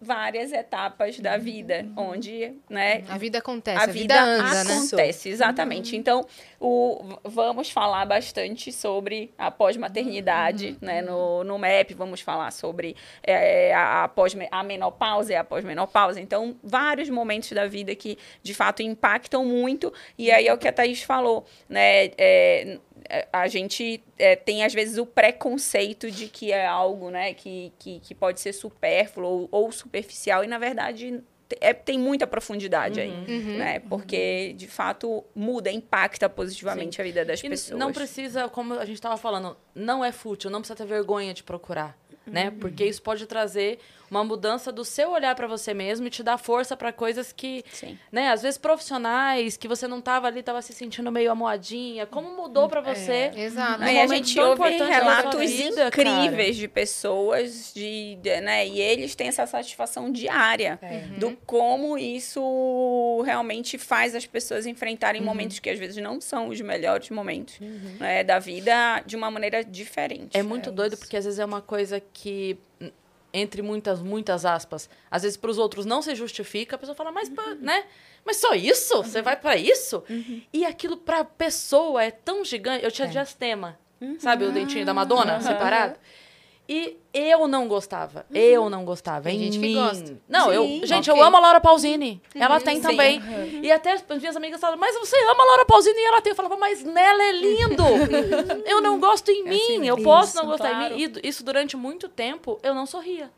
várias etapas da vida, onde, né, A vida acontece, a a, vida, vida, anda, né? acontece, exatamente. Então, o, vamos falar bastante sobre a pós-maternidade, né? No, no MEP, vamos falar sobre é, a, a, pós, a menopausa e a pós-menopausa. Então, vários momentos da vida que, de fato, impactam muito. E aí é o que a Thaís falou, né? É, a gente é, tem, às vezes, o preconceito de que é algo, né? Que, que, que pode ser supérfluo ou, ou superficial. E, na verdade... É, tem muita profundidade aí, Uhum. né? Porque, de fato, muda, impacta positivamente a vida das E pessoas. não precisa, como a gente estava falando, não é fútil, não precisa ter vergonha de procurar, né? Uhum. Porque isso pode trazer uma mudança do seu olhar para você mesmo e te dar força para coisas que, Sim. né, às vezes profissionais que você não tava ali, tava se sentindo meio amoadinha, como mudou para você? Exato. Num Aí a momento gente ouve relatos vida, incríveis de pessoas, de, de- né? E eles têm essa satisfação diária do como isso realmente faz as pessoas enfrentarem momentos que às vezes não são os melhores momentos né, da vida de uma maneira diferente. É muito doido porque às vezes é uma coisa que entre muitas, muitas aspas, às vezes para os outros não se justifica, a pessoa fala, mas, pá, né? Mas só isso? Você vai para isso? E aquilo pra pessoa é tão gigante. Eu tinha diastema, sabe o dentinho da Madonna separado? E eu não gostava. Eu não gostava. Tem em gente que mim. gosta. Não, eu, Sim, gente, ok. eu amo a Laura Pausini. Ela tem Sim. também. E até as minhas amigas falavam, mas você ama a Laura Pausini e ela tem. Eu falava, mas nela é lindo. eu não gosto em mim. eu posso não Isso, gostar claro. em mim. E isso durante muito tempo eu não sorria.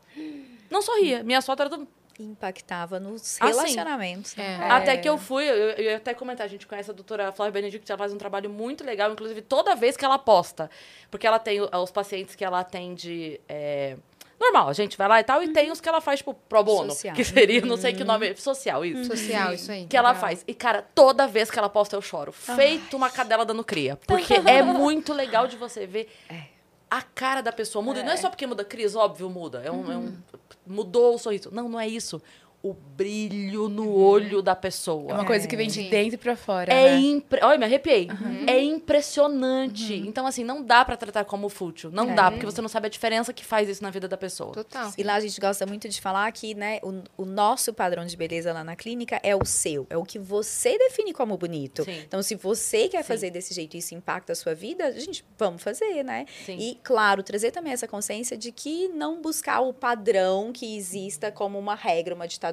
Não sorria. Minha foto era tudo. Impactava nos Assim. relacionamentos. né? É. Até que eu fui, eu, eu ia até comentar, a gente conhece a doutora Flávia Benedicto, ela faz um trabalho muito legal, inclusive toda vez que ela posta. Porque ela tem os pacientes que ela atende. é, normal, a gente vai lá e tal, e tem os que ela faz, tipo, pro bono. Social. Que seria, não sei que nome, social, isso. Social, isso aí. Que ela Legal. faz. E, cara, toda vez que ela posta, eu choro. Feito uma cadela dando cria. Porque é muito legal de você ver a cara da pessoa muda. E não é só porque muda cris, óbvio, muda. É um, é um- mudou o sorriso. Não, não é isso. O brilho no olho da pessoa. É uma coisa que vem de Sim. dentro pra fora, É né? impre... Olha, me arrepiei. É impressionante. Então, assim, não dá pra tratar como fútil. Não dá, porque você não sabe a diferença que faz isso na vida da pessoa. Total. E lá a gente gosta muito de falar que né, o, o nosso padrão de beleza lá na clínica é o seu, é o que você define como bonito. Sim. Então, se você quer Sim. fazer desse jeito e isso impacta a sua vida, gente, vamos fazer, né? Sim. E, claro, trazer também essa consciência de que não buscar o padrão que exista como uma regra, uma ditadura,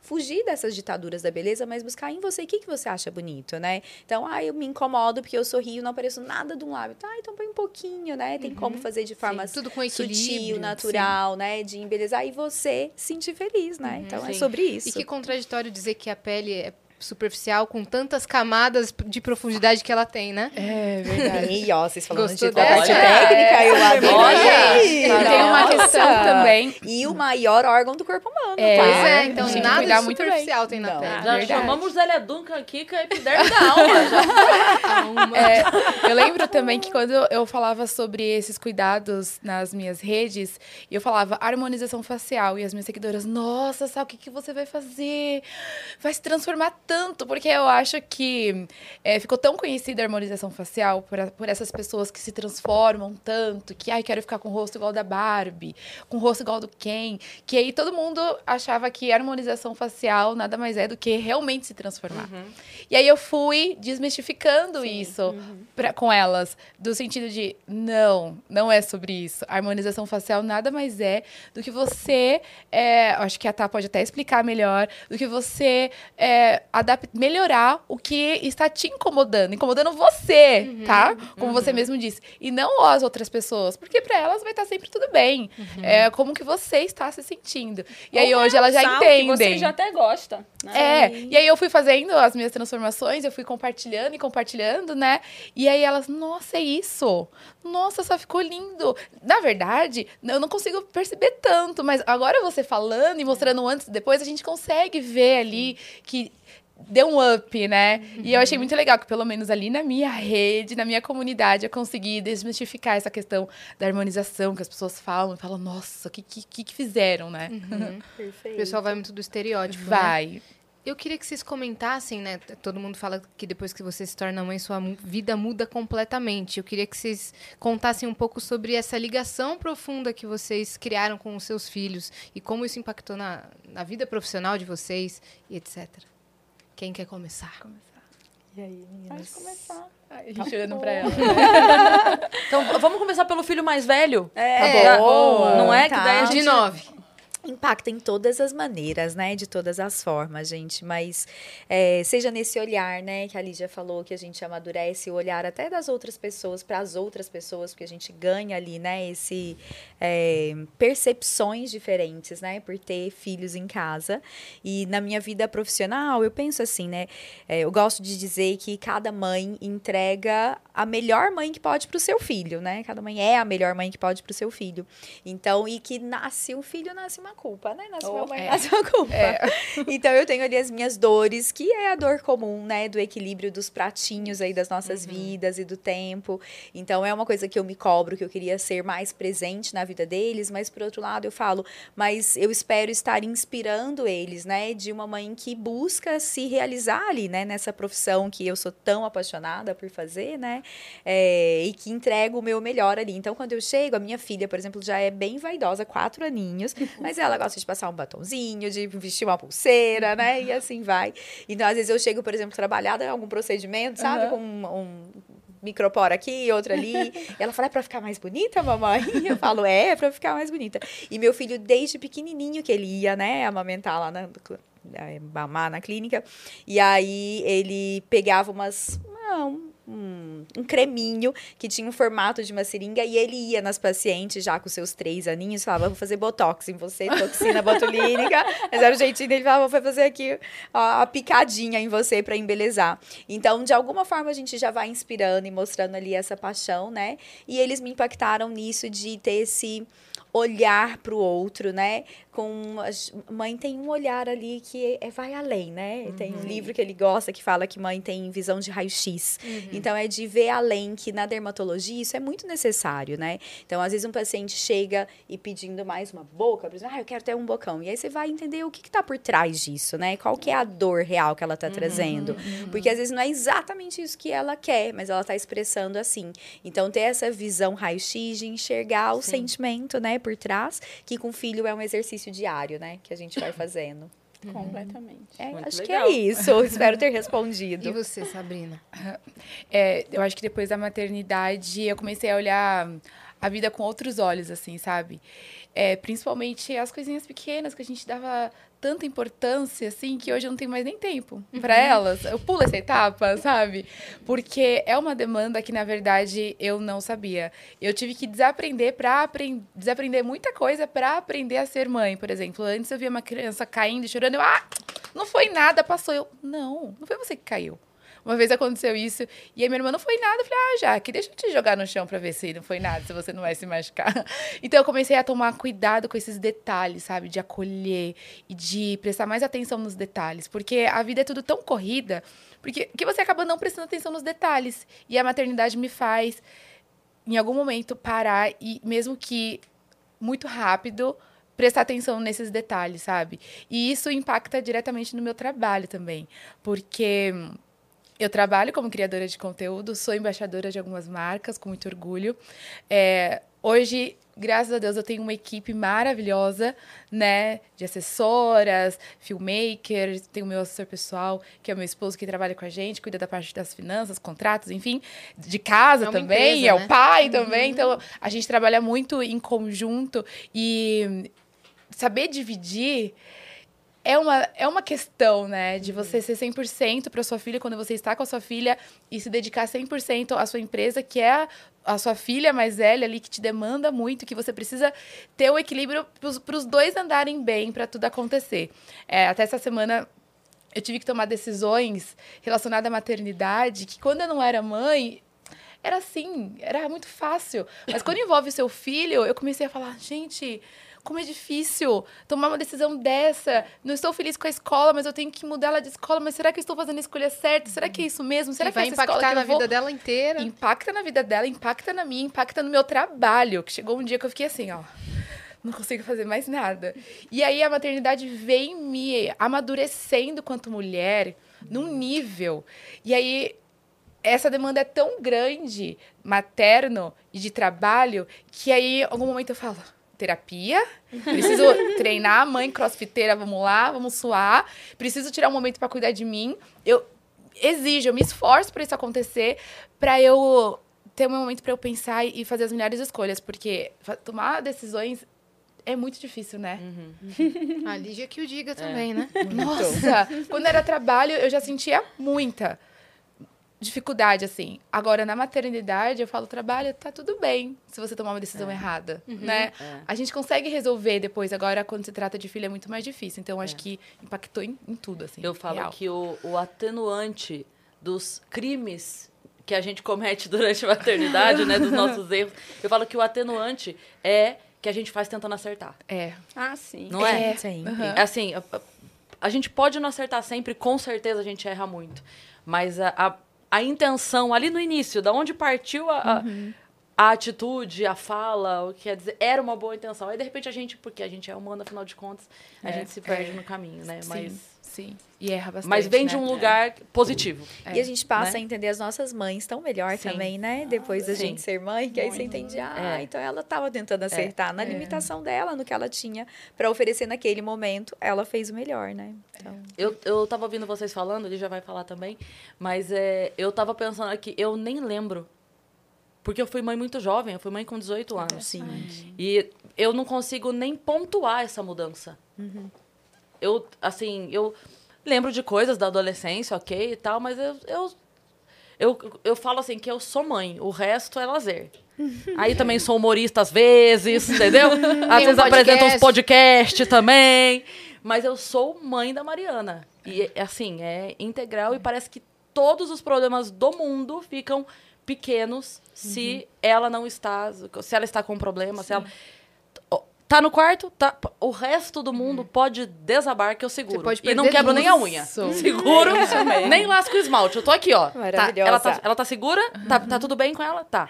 fugir dessas ditaduras da beleza, mas buscar em você o que, que você acha bonito, né? Então, ah, eu me incomodo porque eu sorrio, não apareço nada de um lábio. Tá, então põe um pouquinho, né? Tem como fazer de forma Tudo com sutil, natural, né? De embelezar e você sentir feliz, né? Então é Sim. sobre isso. E que contraditório dizer que a pele é superficial com tantas camadas de profundidade que ela tem, né? É verdade. E ó, vocês falando Gostou de parte dessa? técnica, eu adorei. Tem uma questão também. E o maior órgão do corpo humano, É. tá? Pois é, então que nada cuidar de muito superficial tem na Não. pele. Já verdade. chamamos Zélia Duncan aqui, que é a epiderme da alma. É, eu lembro também que quando eu falava sobre esses cuidados nas minhas redes, eu falava harmonização facial e as minhas seguidoras, nossa, sabe o que, que você vai fazer? Vai se transformar tanto, porque eu acho que é, ficou tão conhecida a harmonização facial por, a- por essas pessoas que se transformam tanto, que ai, quero ficar com o rosto igual da Barbie, com o rosto igual do Ken, que aí todo mundo achava que harmonização facial nada mais é do que realmente se transformar. E aí eu fui desmistificando isso pra- com elas, do sentido de não, não é sobre isso. A harmonização facial nada mais é do que você, é, acho que a Tá pode até explicar melhor, do que você é, melhorar o que está te incomodando, incomodando você, tá? Como você mesmo disse, e não as outras pessoas, porque para elas vai estar sempre tudo bem. É como que você está se sentindo. E aí Ou hoje elas já entendem. Você já até gosta. né? É, e aí eu fui fazendo as minhas transformações, eu fui compartilhando e compartilhando, né? E aí elas, nossa, é isso? Nossa, só ficou lindo. Na verdade, eu não consigo perceber tanto, mas agora você falando e mostrando antes e depois, a gente consegue ver ali que deu um up, né? E eu achei muito legal que, pelo menos ali na minha rede, na minha comunidade, eu consegui desmistificar essa questão da harmonização que as pessoas falam e falam, nossa, o que, que, que fizeram, né? O pessoal vai muito do estereótipo, né? Vai. Eu queria que vocês comentassem, né? Todo mundo fala que depois que você se torna mãe, sua vida muda completamente. Eu queria que vocês contassem um pouco sobre essa ligação profunda que vocês criaram com os seus filhos e como isso impactou na, na vida profissional de vocês e etc. Quem quer começar? E aí, Pode meninas? começar. A gente olhando pra ela. Então, vamos começar pelo filho mais velho? É, Tá boa. Não é que Tá. daí a De gente... nove. Impacta em todas as maneiras, né? De todas as formas, gente. Mas é, seja nesse olhar, né? Que a Lídia falou, que a gente amadurece o olhar até das outras pessoas para as outras pessoas, porque a gente ganha ali, né? Esse é, percepções diferentes, né? Por ter filhos em casa. E na minha vida profissional, eu penso assim, né? é, eu gosto de dizer que cada mãe entrega a melhor mãe que pode para o seu filho, né? Cada mãe é a melhor mãe que pode para o seu filho. Então, e que nasce um filho, nasce uma culpa, né? Nasce uma Oh, mãe, é. nasce uma culpa. Então, eu tenho ali as minhas dores, que é a dor comum, né? Do equilíbrio dos pratinhos aí das nossas vidas e do tempo. Então, é uma coisa que eu me cobro, que eu queria ser mais presente na vida deles, mas por outro lado, eu falo, mas eu espero estar inspirando eles, né? De uma mãe que busca se realizar ali, né? Nessa profissão que eu sou tão apaixonada por fazer, né? É, e que entrego o meu melhor ali. Então, quando eu chego, a minha filha, por exemplo, já é bem vaidosa, quatro aninhos, mas ela gosta de passar um batonzinho, de vestir uma pulseira, né? E assim vai. Então, às vezes eu chego, por exemplo, trabalhada em algum procedimento, sabe? Com um, um micropora aqui, outra ali. E ela fala, é pra ficar mais bonita, mamãe? Eu falo, é, é pra ficar mais bonita. E meu filho, desde pequenininho que ele ia, né, amamentar lá na... mamar na clínica. E aí ele pegava umas... Não, um, um creminho que tinha um formato de uma seringa e ele ia nas pacientes já com seus três aninhos e falava, vou fazer botox em você, toxina botulínica. Mas era o jeitinho dele, falava, vou fazer aqui a, a picadinha em você para embelezar. Então, de alguma forma, a gente já vai inspirando e mostrando ali essa paixão, né? E eles me impactaram nisso de ter esse olhar para o outro, né? Com mãe tem um olhar ali que é, vai além, né? Tem um livro que ele gosta que fala que mãe tem visão de raio-x. Então é de ver além que na dermatologia isso é muito necessário, né? Então às vezes um paciente chega e pedindo mais uma boca, por exemplo, ah, eu quero ter um bocão. E aí você vai entender o que está por trás disso, né? Qual que é a dor real que ela está trazendo? Porque às vezes não é exatamente isso que ela quer, mas ela está expressando assim. Então ter essa visão raio-x de enxergar o sentimento, né, por trás, que com o filho é um exercício diário, né, que a gente vai fazendo. Completamente. É, acho legal. que é isso. Espero ter E respondido. você, Sabrina? É, eu acho que depois da maternidade eu comecei a olhar a vida com outros olhos, assim, sabe? É, principalmente as coisinhas pequenas que a gente dava tanta importância, assim, que hoje eu não tenho mais nem tempo para elas. Eu pulo essa etapa, sabe? Porque é uma demanda que, na verdade, eu não sabia. Eu tive que desaprender para aprender, desaprender muita coisa para aprender a ser mãe, por exemplo. Antes eu via uma criança caindo e chorando, eu, ah, não foi nada, passou. Eu, não, não foi você que caiu. Uma vez aconteceu isso, e a minha irmã não foi nada. Eu falei, ah, Jaque, deixa eu te jogar no chão pra ver se não foi nada, se você não vai se machucar. Então eu comecei a tomar cuidado com esses detalhes, sabe? De acolher e de prestar mais atenção nos detalhes. Porque a vida é tudo tão corrida, porque que você acaba não prestando atenção nos detalhes. E a maternidade me faz, em algum momento, parar e, mesmo que muito rápido, prestar atenção nesses detalhes, sabe? E isso impacta diretamente no meu trabalho também, porque eu trabalho como criadora de conteúdo, sou embaixadora de algumas marcas, com muito orgulho. É, hoje, graças a Deus, eu tenho uma equipe maravilhosa, né? De assessoras, filmmakers, tenho o meu assessor pessoal, que é o meu esposo que trabalha com a gente, cuida da parte das finanças, contratos, enfim, de casa é também, empresa, é né? o pai uhum. também. Então, a gente trabalha muito em conjunto e saber dividir é uma, é uma questão, né? De você ser 100% para sua filha quando você está com a sua filha e se dedicar 100% à sua empresa, que é a, a sua filha mais velha ali, que te demanda muito, que você precisa ter o um equilíbrio para os dois andarem bem, para tudo acontecer. É, até essa semana eu tive que tomar decisões relacionadas à maternidade, que quando eu não era mãe, era assim, era muito fácil. Mas quando envolve seu filho, eu comecei a falar, gente, como é difícil tomar uma decisão dessa. Não estou feliz com a escola, mas eu tenho que mudar ela de escola. Mas será que eu estou fazendo a escolha certa? Será que é isso mesmo? Será que vai impactar na vida dela inteira? Impacta na vida dela, impacta na minha, impacta no meu trabalho. Que chegou um dia que eu fiquei assim, ó não consigo fazer mais nada. E aí a maternidade vem me amadurecendo quanto mulher num nível. E aí essa demanda é tão grande, materno e de trabalho, que aí em algum momento eu falo, terapia, preciso treinar, mãe crossfiteira, vamos lá, vamos suar, preciso tirar um momento para cuidar de mim. Eu exijo, eu me esforço para isso acontecer, para eu ter um momento para eu pensar e fazer as melhores escolhas, porque tomar decisões é muito difícil, né? Uhum. A Lígia que o diga também, é. né? Nossa, quando era trabalho eu já sentia muita dificuldade, assim. Agora, na maternidade, eu falo, trabalho, tá tudo bem se você tomar uma decisão é. errada, uhum. né? É. A gente consegue resolver depois. Agora, quando se trata de filho, é muito mais difícil. Então, acho é. que impactou em, em, tudo, assim. Eu falo real. que o, o atenuante dos crimes que a gente comete durante a maternidade, né? Dos nossos erros. Eu falo que o atenuante é que a gente faz tentando acertar. É. Ah, sim. Não é? é? Sim. Uhum. Assim, a, a, gente pode não acertar sempre, com certeza a gente erra muito. Mas a, a a intenção ali no início, da onde partiu a, uhum. a, a, atitude, a fala, o que quer dizer, era uma boa intenção. Aí, de repente, a gente, porque a gente é humano, afinal de contas, a é, gente se perde é. no caminho, né? Sim, Mas. Sim. E erra bastante. Mas vem né? de um lugar é. positivo. E a gente passa né? a entender as nossas mães tão melhor sim. também, né? Depois da gente ser mãe, que Muito. aí você entende, ah, é. então ela estava tentando acertar na limitação dela, no que ela tinha para oferecer naquele momento, ela fez o melhor, né? Então... Eu, eu tava ouvindo vocês falando, ele já vai falar também, mas é, eu tava pensando aqui, eu nem lembro porque eu fui mãe muito jovem, eu fui mãe com 18 anos. Sim. E eu não consigo nem pontuar essa mudança. Uhum. Eu, assim, eu lembro de coisas da adolescência, ok e tal, mas eu, eu, eu, eu falo assim que eu sou mãe, o resto é lazer. Aí também sou humorista às vezes, entendeu? Às vezes um apresento uns podcasts também. Mas eu sou mãe da Mariana. E, assim, é integral e parece que todos os problemas do mundo ficam pequenos se uhum. ela não está. Se ela está com um problema, Sim. se ela Tá no quarto, tá. O resto do mundo pode desabar que eu seguro. e não quebro nem a unha. Seguro, nem lasco o esmalte. Eu tô aqui, ó. Tá, ela, tá, ela tá segura? Tá, tá tudo bem com ela? Tá.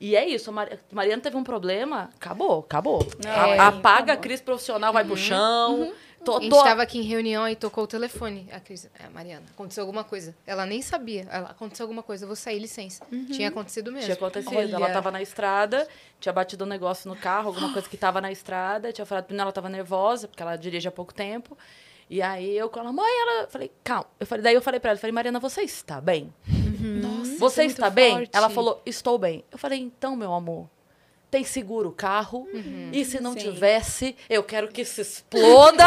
E é isso, a Mar... Mariana teve um problema, acabou, acabou. É, apaga acabou. a crise profissional, vai uhum. pro chão. Uhum. Tô, a gente estava aqui em reunião e tocou o telefone. A Cris, a Mariana, aconteceu alguma coisa. Ela nem sabia. Ela, aconteceu alguma coisa, eu vou sair, licença. Uhum. Tinha acontecido mesmo. Tinha acontecido. Olha. Ela estava na estrada, tinha batido um negócio no carro, alguma coisa que estava na estrada. Tinha falado, ela estava nervosa, porque ela dirige há pouco tempo. E aí eu com ela, mãe, ela. Falei, calma. Eu falei, daí eu falei pra ela, falei, Mariana, você está bem? Uhum. Nossa, você é está bem? Ela falou, estou bem. Eu falei, então, meu amor, tem seguro o carro. E se não Sim. tivesse, eu quero que se exploda.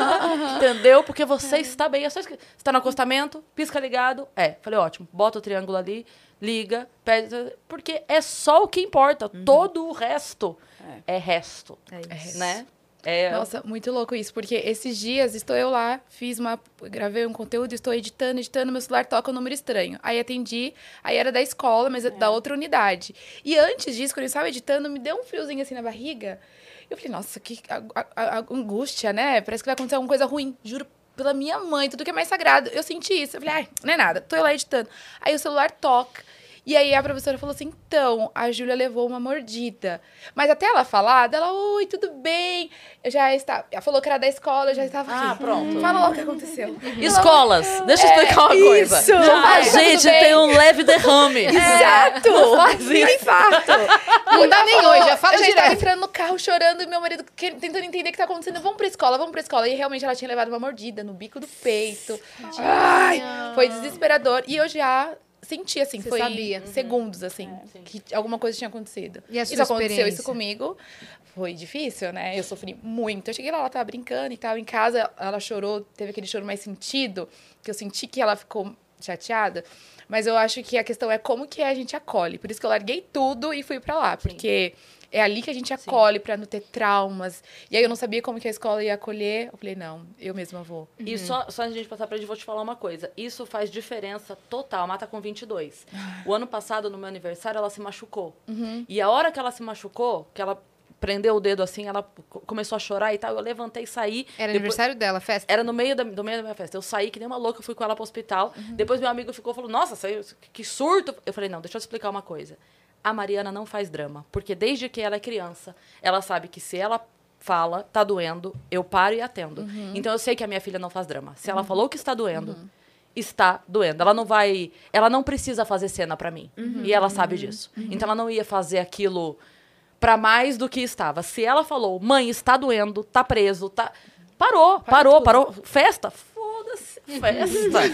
entendeu? Porque você está bem. É só Você está no acostamento, pisca ligado. É, falei, ótimo. Bota o triângulo ali, liga, pede. Porque é só o que importa. Todo o resto é, resto. É isso. Né? É, Nossa, muito louco isso, porque esses dias estou eu lá, fiz uma. gravei um conteúdo, estou editando, editando, meu celular toca um número estranho. Aí atendi, aí era da escola, mas é da outra unidade. E antes disso, quando eu estava editando, me deu um friozinho assim na barriga. Eu falei, nossa, que a- a- a- angústia, né? Parece que vai acontecer alguma coisa ruim. Juro pela minha mãe, tudo que é mais sagrado. Eu senti isso. Eu falei, ai, não é nada, tô eu lá editando. Aí o celular toca. E aí a professora falou assim: então, a Júlia levou uma mordida. Mas até ela falar, dela, oi, tudo bem? Eu já estava. Ela falou que era da escola, eu já estava Ah, aqui. pronto. Fala logo o que aconteceu. Escolas, deixa eu explicar uma coisa. isso. A Ai, tá gente tem um leve derrame. Exato! Não faz isso. Infarto! Não dá nem hoje, já fala eu já estava entrando no carro chorando e meu marido que- tentando entender o que tá acontecendo. Vamos pra escola, vamos pra escola. E realmente ela tinha levado uma mordida no bico do peito. Ai, foi desesperador. E eu já senti, assim, Você foi sabia. segundos, assim, que alguma coisa tinha acontecido. E a sua isso aconteceu isso comigo. Foi difícil, né? Eu sofri muito. Eu cheguei lá, ela tava brincando e tal. Em casa, ela chorou, teve aquele choro mais sentido, que eu senti que ela ficou chateada. Mas eu acho que a questão é como que a gente acolhe. Por isso que eu larguei tudo e fui pra lá. Porque é ali que a gente acolhe pra não ter traumas. E aí eu não sabia como que a escola ia acolher. Eu falei, não, eu mesma vou. E só, só antes de a gente passar pra gente, vou te falar uma coisa. Isso faz diferença total. A Mata com 22. O ano passado, no meu aniversário, ela se machucou. E a hora que ela se machucou, que ela prendeu o dedo assim, ela co- começou a chorar e tal. Eu levantei e saí. Era Depois- aniversário dela, festa. Era no meio, da, no meio da minha festa. Eu saí que nem uma louca, fui com ela pro hospital. Depois meu amigo ficou falou: Nossa, saiu, que surto. Eu falei: Não, deixa eu te explicar uma coisa. A Mariana não faz drama. Porque desde que ela é criança, ela sabe que se ela fala, tá doendo, eu paro e atendo. Então eu sei que a minha filha não faz drama. Se ela falou que está doendo, está doendo. Ela não vai. Ela não precisa fazer cena pra mim. E ela sabe disso. Então ela não ia fazer aquilo pra mais do que estava. Se ela falou, mãe, está doendo, tá preso, tá. Parou, parou, parou. Festa? Foda-se, festa.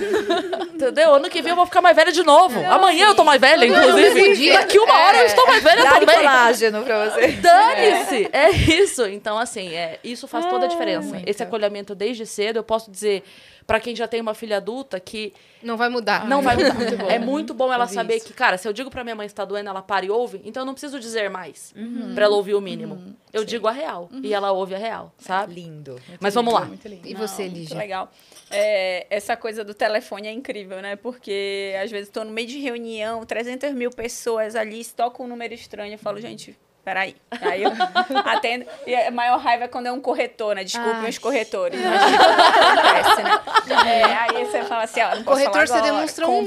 Entendeu? Ano que vem eu vou ficar mais velha de novo. Amanhã eu tô mais velha, inclusive. Daqui uma hora eu estou mais velha Dá-lhe também. colágeno pra você. Dane-se! É isso. Então, assim, é, isso faz toda a diferença. muito. Esse acolhimento desde cedo, eu posso dizer pra quem já tem uma filha adulta que Não vai mudar. não vai mudar. muito. É muito bom ela saber isso. que, cara, se eu digo pra minha mãe está doendo, ela para e ouve, então eu não preciso dizer mais Uhum. pra ela ouvir o mínimo. Eu digo a real e ela ouve a real, sabe? Lindo. Mas vamos lá. Muito lindo. E você, Não, muito Lígia? legal. É, essa coisa do telefone é incrível, né? Porque às vezes estou no meio de reunião, 300 mil pessoas ali, toca um número estranho, eu falo, gente, peraí. Aí eu atendo. E a maior raiva é quando é um corretor, né? Desculpem Ai. os corretores. Mas acontece, né? É, aí você fala assim, ó, não posso Corretor, falar você agora. demonstra Com 1%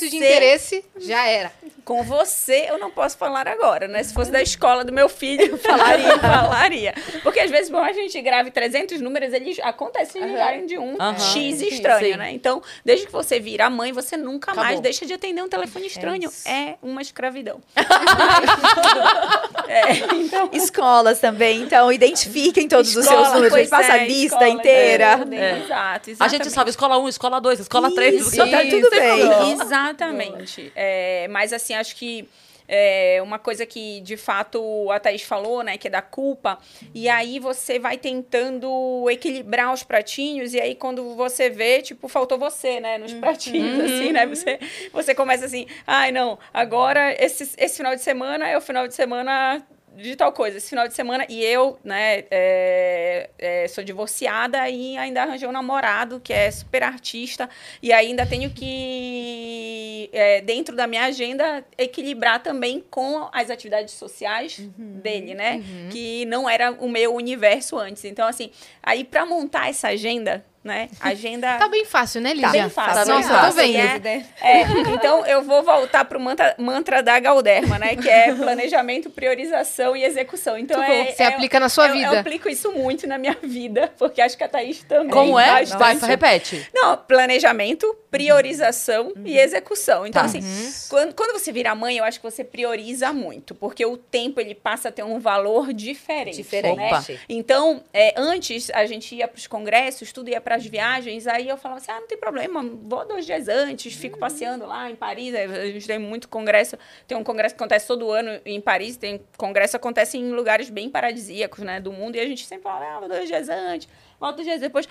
de você- interesse, já era. Com você eu não posso falar agora, né? Se fosse da escola do meu filho, eu falaria, falaria. Porque às vezes, por mais que a gente grave 300 números, eles acontecem de ligarem de um Aham. X estranho, Sim. né? Então, desde que você vira mãe, você nunca mais Acabou. deixa de atender um telefone estranho. isso. É, uma escravidão. é, então... Escolas também, então identifiquem todos os escola, seus números, pois passa a é, lista escola, inteira. é, Exato, A exatamente. gente sabe escola 1, escola 2, escola 3. Isso, Tá isso. tudo bem. bem. Exatamente. É, mas assim, acho que é uma coisa que de fato a Thaís falou, né, que é da culpa, e aí você vai tentando equilibrar os pratinhos, e aí quando você vê, tipo, faltou você, né, nos pratinhos, assim, né, você, você começa assim, ai não, agora esse, esse final de semana é o final de semana de tal coisa, esse final de semana, e eu, né, é, é, sou divorciada e ainda arranjei um namorado que é super artista, e ainda tenho que, é, dentro da minha agenda, equilibrar também com as atividades sociais dele, né, que não era o meu universo antes. Então, assim, aí para montar essa agenda, né, agenda... Tá bem fácil, né, Lígia? Tá bem fácil. Tá bem Nossa, fácil. tô vendo. É, é, então, eu vou voltar pro mantra, mantra da Galderma, né? Que é planejamento, priorização e execução. Então, Muito é. Você é- aplica na sua eu, vida. Eu aplico isso muito na minha vida, porque acho que a Thaís também. Como é? faz Vai, repete. Não, planejamento, priorização e execução. Então, Tá. assim, quando, quando você vira mãe, eu acho que você prioriza muito, porque o tempo ele passa a ter um valor diferente. Diferente. né? Então, é, antes a gente ia para os congressos, tudo ia para as viagens, aí eu falava assim: ah, não tem problema, vou dois dias antes, fico passeando lá em Paris. A gente tem muito congresso, tem um congresso que acontece todo ano em Paris, tem congresso que acontece em lugares bem paradisíacos, né, do mundo, e a gente sempre fala: ah, vou dois dias antes, dois dias depois.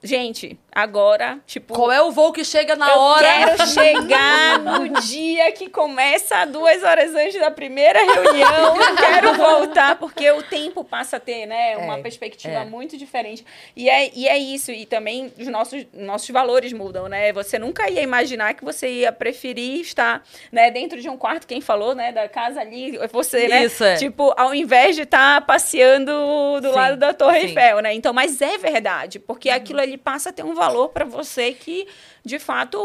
Gente, agora, tipo. Qual é o voo que chega na eu hora? quero chegar no dia que começa duas horas antes da primeira reunião. Eu quero voltar, porque o tempo passa a ter, né, uma É, perspectiva é. muito diferente. E é, e é isso. E também os nossos, nossos valores mudam, né? Você nunca ia imaginar que você ia preferir estar, né, dentro de um quarto, quem falou, né, da casa ali, você, né? Isso, é. Tipo, ao invés de estar passeando do Sim, lado da Torre sim. Eiffel, né? Então, mas é verdade, porque Uhum. aquilo ali passa a ter um valor para você que, de fato,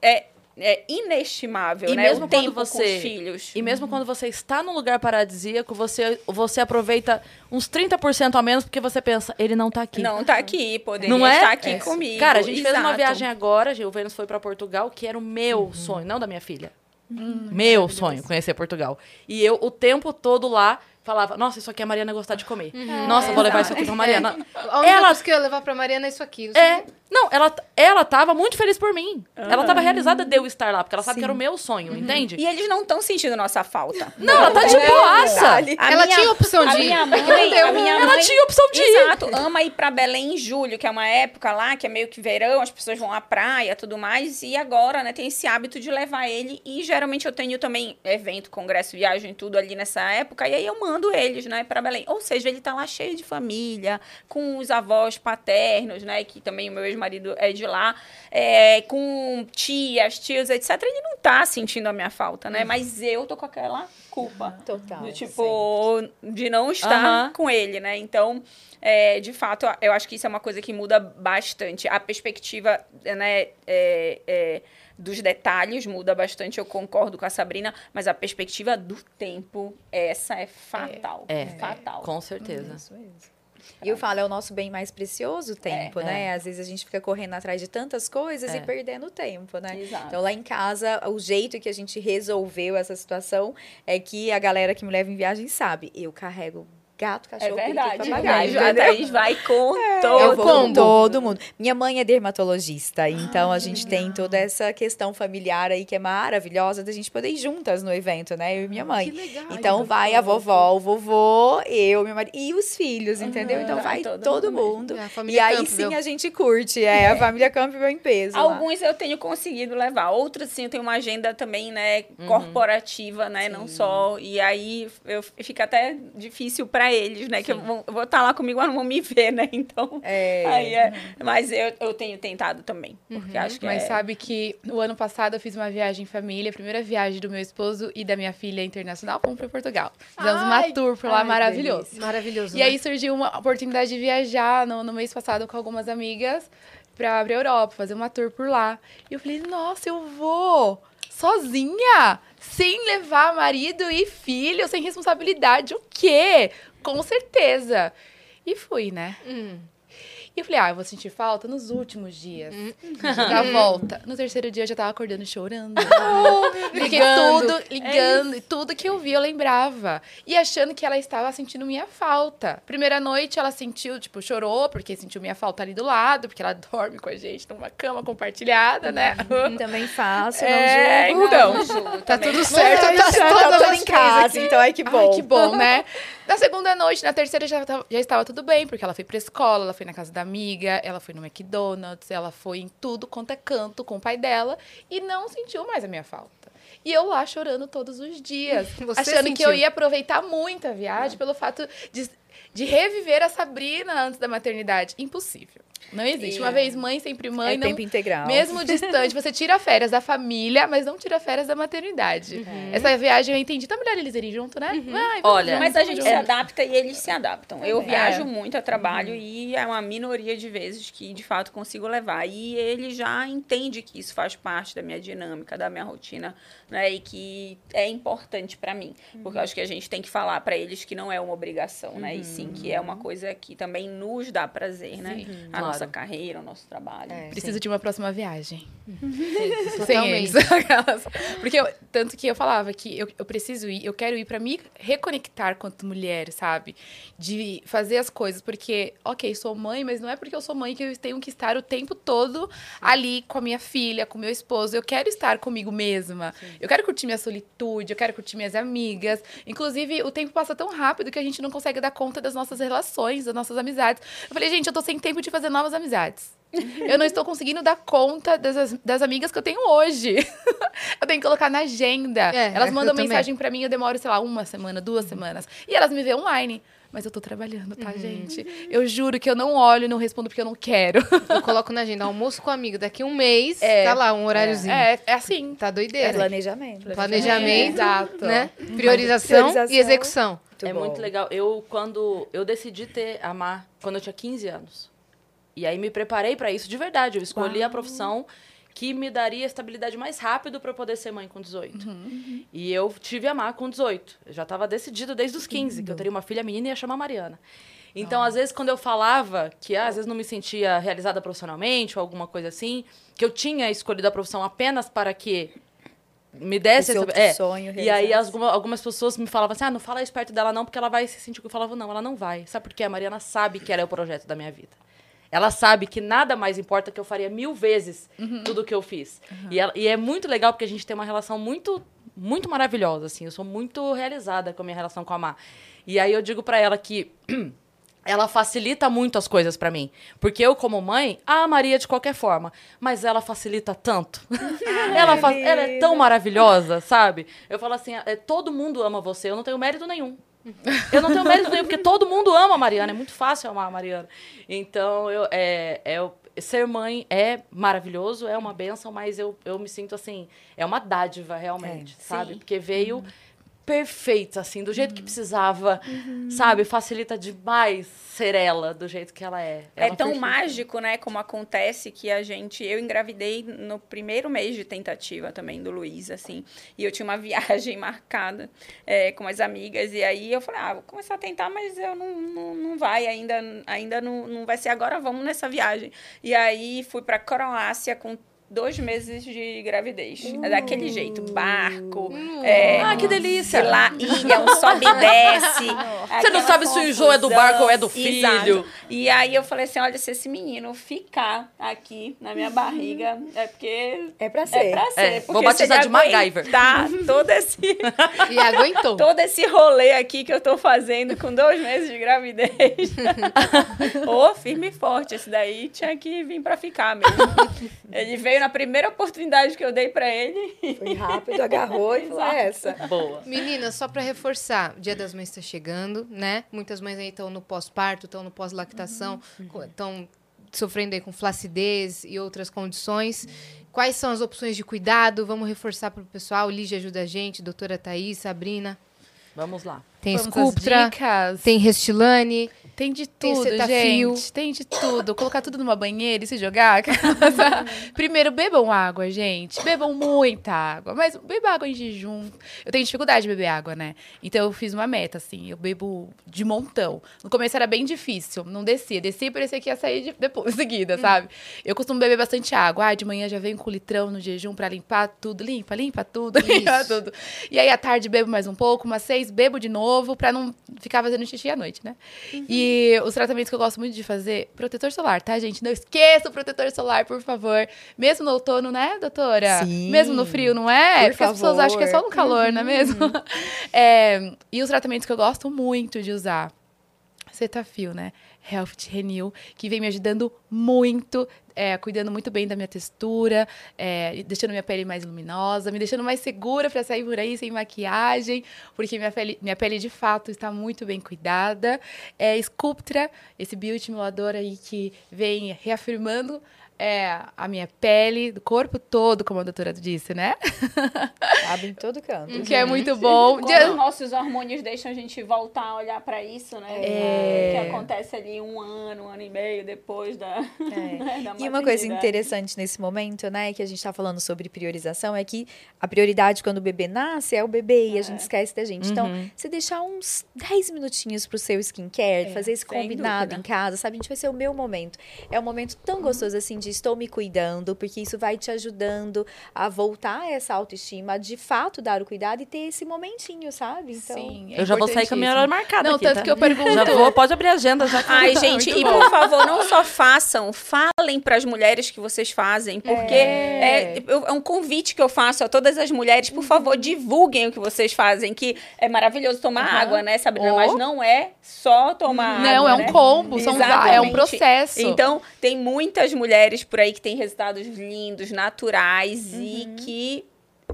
é, é inestimável, E né? mesmo o quando tempo você- com os filhos. E mesmo quando você está num lugar paradisíaco, você, você aproveita uns 30% a menos porque você pensa, ele não tá aqui. Não tá aqui, poderia Não é? estar aqui É. comigo. Cara, a gente fez uma Exato. viagem agora, o Vênus foi pra Portugal, que era o meu sonho, não da minha filha. meu sonho, conhecer Portugal. E eu, o tempo todo lá, falava, nossa, isso aqui a Mariana gostar de comer. Nossa, vou levar isso aqui pra Mariana. A única Ela- coisa que eu ia levar pra Mariana é isso aqui. isso É, aqui. não, ela, ela tava muito feliz por mim. Ela tava realizada de eu estar lá, porque ela sabe que era o meu sonho, entende? E eles não estão sentindo nossa falta. Não, ela tá de boaça. A Ela minha- tinha opção de ir. minha mãe, Não a minha Ela mãe- tinha opção de ir. Exato, ama ir pra Belém em julho, que é uma época lá que é meio que verão, as pessoas vão à praia, tudo mais, e agora, né, tem esse hábito de levar ele e geralmente eu tenho também evento, congresso, viagem, tudo ali nessa época, e aí eu mando eles, né, para Belém. Ou seja, ele tá lá cheio de família, com os avós paternos, né, que também o meu ex-marido é de lá, é, com tias, tios, etc. Ele não tá sentindo a minha falta, né, mas eu tô com aquela culpa. Total. Do tipo, de não estar Aham. com ele, né? Então, é, de fato, eu acho que isso é uma coisa que muda bastante. A perspectiva, né, é, é, dos detalhes muda bastante, eu concordo com a Sabrina, mas a perspectiva do tempo, essa é fatal. É, fatal. com certeza. Isso mesmo. E eu falo, é o nosso bem mais precioso o tempo, É, né? Às vezes a gente fica correndo atrás de tantas coisas É. e perdendo tempo, né? Exato. Então lá em casa, o jeito que a gente resolveu essa situação é que a galera que me leva em viagem sabe, eu carrego gato, É cachorro, periquito, verdade. papagaio, A? Thaís vai com Eu todo. vou com todo mundo. Minha mãe é dermatologista, então a gente tem toda essa questão familiar aí que é maravilhosa da gente poder ir juntas no evento, né? Eu e minha mãe. Que legal. Então vai a vovó, o vovô, eu, meu marido e os filhos, entendeu? Então Vai todo todo, mundo mundo. É E aí Campbell. sim a gente curte, é a família Campbell em peso. lá. Alguns eu tenho conseguido levar, outros sim, eu tenho uma agenda também, né, corporativa, né, não só. E aí eu, fica até difícil eles, né, que eu vou, estar lá comigo, mas não vão me ver, né? Então, É. aí é, mas eu, eu tenho tentado também, porque acho que Mas é, sabe que o ano passado eu fiz uma viagem em família, a primeira viagem do meu esposo e da minha filha internacional, fomos para Portugal. Fizemos uma Ai, tour por lá ai, maravilhoso. delícia. Maravilhoso. E né? aí surgiu uma oportunidade de viajar no, no mês passado com algumas amigas pra, pra Europa, fazer uma tour por lá. E eu falei, nossa, eu vou sozinha, sem levar marido e filho, sem responsabilidade. O quê? Com certeza. E fui, né? Hum. E eu falei, ah, eu vou sentir falta nos últimos dias da volta. No terceiro dia eu já tava acordando chorando. Porque tudo, ligando, e tudo que eu vi eu lembrava. E achando que ela estava sentindo minha falta. Primeira noite ela sentiu, tipo, chorou, porque sentiu minha falta ali do lado, porque ela dorme com a gente numa cama compartilhada, né? Também faço, É, não julgo. então. não julgo Tá tudo certo, tá tá as em casa, então ai que bom. Ai, que bom, né? Na segunda noite, na terceira já, já estava tudo bem, porque ela foi pra escola, ela foi na casa da amiga, ela foi no McDonald's, ela foi em tudo quanto é canto com o pai dela e não sentiu mais a minha falta. E eu lá chorando todos os dias, Você achando que sentiu. eu ia aproveitar muito a viagem pelo fato de, de reviver a Sabrina antes da maternidade. Impossível. Não existe. Uma vez mãe, sempre mãe. é não, tempo integral. mesmo distante, você tira férias da família, mas não tira férias da maternidade. Uhum. Essa viagem eu entendi. Tá melhor eles irem junto, né? Ai, vamos Olha, Mas a gente junto. se adapta e eles se adaptam. Eu É. viajo muito a trabalho e é uma minoria de vezes que, de fato, consigo levar. E ele já entende que isso faz parte da minha dinâmica, da minha rotina, né? E que é importante para mim. Porque eu acho que a gente tem que falar para eles que não é uma obrigação, né? E sim que é uma coisa que também nos dá prazer, né? Sim, A claro. Nossa carreira, o nosso trabalho. É. Preciso de uma próxima viagem. Sem Totalmente. eles. Porque eu- tanto que eu falava que eu, eu preciso ir, eu quero ir pra me reconectar quanto mulher, sabe? De fazer as coisas, porque, ok, sou mãe, mas não é porque eu sou mãe que eu tenho que estar o tempo todo ali com a minha filha, com meu esposo. Eu quero estar comigo mesma. Eu quero curtir minha solitude, eu quero curtir minhas amigas. Inclusive, o tempo passa tão rápido que a gente não consegue dar conta das nossas relações, das nossas amizades. Eu falei, gente, eu tô sem tempo de fazer novas amizades. Eu não estou conseguindo dar conta das, das amigas que eu tenho hoje. eu tenho que colocar na agenda. É, elas mandam mensagem pra mim, eu demoro, sei lá, uma semana, duas semanas. E elas me veem online. Mas eu tô trabalhando, tá, gente? Eu juro que eu não olho e não respondo porque eu não quero. Eu coloco na agenda almoço com amigo. Daqui um mês, É. tá lá, um horáriozinho. É, é assim. Tá É doideira. planejamento. Planejamento, Exato. né? Priorização, Priorização. e execução. é bom. muito legal. Eu, quando eu decidi ter amar, quando eu tinha 15 anos. E aí me preparei pra isso de verdade. Eu escolhi a profissão que me daria estabilidade mais rápido pra eu poder ser mãe com 18. E eu tive amar com 18. Eu já estava decidido desde os 15 que eu teria uma filha menina e ia chamar Mariana. Então, às vezes, quando eu falava que ah, às vezes não me sentia realizada profissionalmente ou alguma coisa assim, que eu tinha escolhido a profissão apenas para que me desse Esse outro é, sonho e aí alguma- algumas pessoas me falavam assim: ah, não fala isso perto dela não, porque ela vai se sentir. Eu falava, não, ela não vai. Sabe por quê? A Mariana sabe que ela é o projeto da minha vida. Ela sabe que nada mais importa que eu faria mil vezes tudo que eu fiz. E, ela- e é muito legal porque a gente tem uma relação muito, muito maravilhosa, assim. Eu sou muito realizada com a minha relação com a Má. E aí eu digo pra ela que ela facilita muito as coisas pra mim. Porque eu, como mãe, a Maria de qualquer forma. Mas ela facilita tanto. ela, fa- ela é tão maravilhosa, sabe? Eu falo assim: é, todo mundo ama você, eu não tenho mérito nenhum. Eu não tenho mérito nenhum, porque todo mundo ama a Mariana. É muito fácil amar a Mariana. Então, eu, é, é, ser mãe é maravilhoso, é uma benção, mas eu, eu me sinto assim, é uma dádiva realmente, É, sabe? sim. Porque veio perfeita, assim, do jeito que precisava, sabe? Facilita demais ser ela do jeito que ela é. É Ela tão perfeita. mágico, né, como acontece que a gente. Eu engravidei no primeiro mês de tentativa também do Luiz, assim. E eu tinha uma viagem marcada é, com as amigas. E aí eu falei, ah, vou começar a tentar, mas eu não, não, não vai, ainda, ainda não, não vai ser agora, vamos nessa viagem. E aí fui pra Croácia com dois meses de gravidez. É daquele jeito, barco. é, Ah, que delícia! Lá, ilha, um sobe e desce. Você não sabe se o enjoo é do barco ou é do filho. Exato. E aí eu falei assim, olha, se esse menino ficar aqui na minha barriga, é porque... É pra É ser. pra ser. É, vou batizar de MacGyver. aguentar todo esse, E aguentou. todo esse rolê aqui que eu tô fazendo com dois meses de gravidez. Ô, firme e forte. Esse daí tinha que vir pra ficar mesmo. Ele veio na primeira oportunidade que eu dei pra ele. Foi rápido, agarrou e falou, é essa. Boa. Meninas, só pra reforçar, o Dia das Mães está chegando, né? Muitas mães aí estão no pós-parto, estão no pós-lactação, estão sofrendo aí com flacidez e outras condições. Quais são as opções de cuidado? Vamos reforçar para o pessoal. Lígia ajuda a gente, doutora Thaís, Sabrina. Vamos lá. Tem Vamos Sculptra, dicas. tem Restilane. Tem de Tem tudo, Cetaphil. gente. Tem de tudo. Colocar tudo numa banheira e se jogar. Primeiro, bebam água, gente. Bebam muita água. Mas beba água em jejum. Eu tenho dificuldade de beber água, né? Então eu fiz uma meta, assim. Eu bebo de montão. No começo era bem difícil. Não descia. Descia e parecia que ia sair de, depois, em seguida, sabe? Eu costumo beber bastante água. Ah, de manhã já venho com litrão no jejum pra limpar tudo. Limpa, limpa tudo. Limpa Isso. tudo. E aí, à tarde, bebo mais um pouco. Umas seis, bebo de novo pra não ficar fazendo xixi à noite, né? E os tratamentos que eu gosto muito de fazer, protetor solar, tá, gente? Não esqueça o protetor solar, por favor. Mesmo no outono, né, doutora? Sim. Mesmo no frio, não é? Por Porque as pessoas acham que é só no favor. calor, não é mesmo? É, e os tratamentos que eu gosto muito de usar. Cetaphil, né? Health Renew, que vem me ajudando muito, é, cuidando muito bem da minha textura, é, deixando minha pele mais luminosa, me deixando mais segura para sair por aí sem maquiagem, porque minha pele, minha pele de fato está muito bem cuidada. É, Sculptra, esse bioestimulador aí que vem reafirmando é, a minha pele, do corpo todo, como a doutora disse, né? Abre em todo canto. Que é muito bom. Quando os nossos hormônios deixam a gente voltar a olhar pra isso, né? É. O que acontece ali um ano, um ano e meio depois da. É. da E uma coisa interessante nesse momento, né, que a gente está falando sobre priorização, é que a prioridade quando o bebê nasce é o bebê e a gente esquece da gente. Então, você deixar uns 10 minutinhos pro seu skincare, fazer esse sem combinado dúvida. em casa, sabe? A gente vai ser o meu momento. É um momento tão gostoso assim de estou me cuidando, porque isso vai te ajudando a voltar a essa autoestima, a de fato dar o cuidado e ter esse momentinho, sabe? Então, Sim, é Eu já vou sair com a minha hora marcada Não, aqui, tanto tá? que eu pergunto. Já vou, pode abrir a agenda já. que- Ai, gente, e bom. por favor, não só façam, falem para as mulheres que vocês fazem, porque é. eu- é um convite que eu faço a todas as mulheres, por favor, divulguem o que vocês fazem, que é maravilhoso tomar água, né, Sabrina? Oh. Mas não é só tomar água. Não, é um né? combo, são é um processo. Então, tem muitas mulheres por aí que têm resultados lindos, naturais e Uhum. que,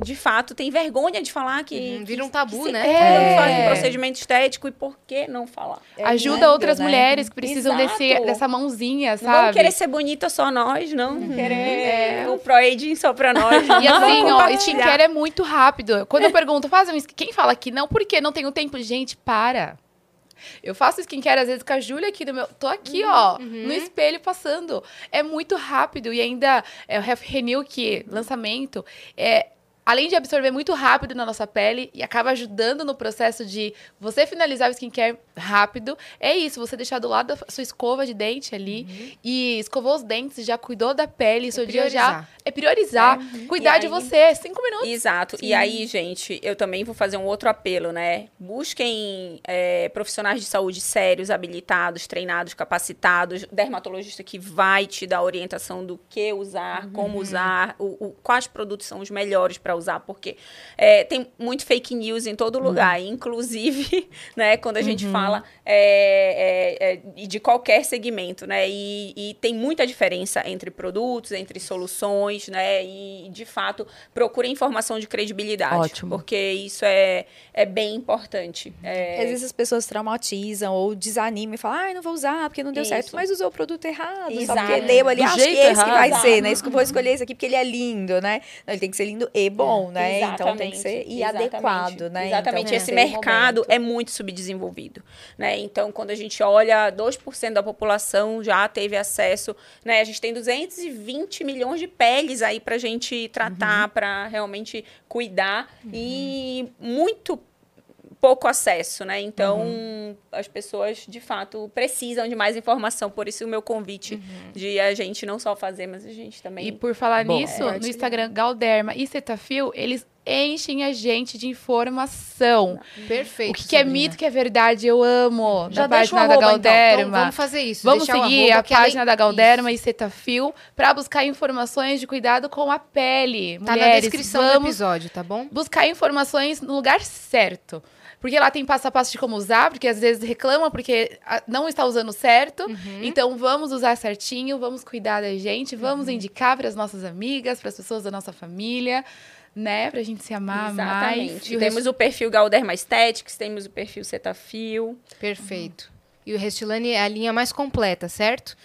de fato, têm vergonha de falar que. Uhum, vira um que tabu, se- né? É, É. fazem procedimento estético e por que não falar? Ajuda lindo, outras né? mulheres que precisam desse, dessa mãozinha, Não vamos sabe? querer ser bonita só nós, não. Querer o Pro-Aging só pra nós. E assim, Vamos ó, skincare é muito rápido. Quando eu pergunto, faz um skin... Quem fala que não? Por quê? Não tenho tempo? Gente, para. Eu faço skincare às vezes com a Júlia aqui no meu. Tô aqui, ó, no espelho passando. É muito rápido. E ainda é o Renew, que lançamento, é. Além de absorver muito rápido na nossa pele e acaba ajudando no processo de você finalizar o skincare rápido, é isso, você deixar do lado da sua escova de dente ali e escovou os dentes, já cuidou da pele, seu dia já priorizar. é priorizar, cuidar E de aí- você, cinco minutos. Exato. E aí, gente, eu também vou fazer um outro apelo, né? Busquem é, profissionais de saúde sérios, habilitados, treinados, capacitados, dermatologista que vai te dar orientação do que usar, Uhum. como usar, o, o- quais produtos são os melhores para usar, porque é, tem muito fake news em todo lugar, Uhum. inclusive, né, quando a gente fala é, é, é, de qualquer segmento, né? E, e tem muita diferença entre produtos, entre soluções, né? E, de fato, procure informação de credibilidade. Ótimo. Porque isso é, é bem importante. É, Às vezes as pessoas traumatizam ou desanimam e falam, ai, não vou usar porque não deu Isso. certo, mas usou o produto errado. Só Exato. porque leu ali, Do acho que esse que vai errado. ser, né? Isso que eu vou escolher esse aqui porque ele é lindo, né? Não, ele tem que ser lindo e bom, né? Então tem que ser e exatamente, adequado, né? Exatamente. Então, Esse mercado momento. é muito subdesenvolvido, né? Então, quando a gente olha, 2% da população já teve acesso, né? A gente tem 220 milhões de peles aí pra gente tratar, Uhum. pra realmente cuidar e muito pouco acesso, né? Então, Uhum. as pessoas, de fato, precisam de mais informação. Por isso, o meu convite de a gente não só fazer, mas a gente também... E por falar Bom. nisso, É. no Instagram Galderma e Cetaphil, eles enchem a gente de informação. Perfeito. o que, que é mito, que é verdade, eu amo. Já da deixa o página da arroba, então. Galderma. Então, vamos fazer isso. Vamos seguir arroba, a que além- página da Galderma Isso. e Cetaphil para buscar informações de cuidado com a pele. Tá na Mulheres, descrição do episódio, tá bom? buscar informações no lugar certo. Porque lá tem passo a passo de como usar, porque às vezes reclamam porque ah, não está usando certo. Uhum. Então vamos usar certinho, vamos cuidar da gente, vamos Uhum. indicar para as nossas amigas, para as pessoas da nossa família, né? Pra gente se amar mais. Exatamente. E o temos o perfil Galderma Aesthetics, temos o perfil Cetafil. Perfeito. E o Restilane é a linha mais completa, certo?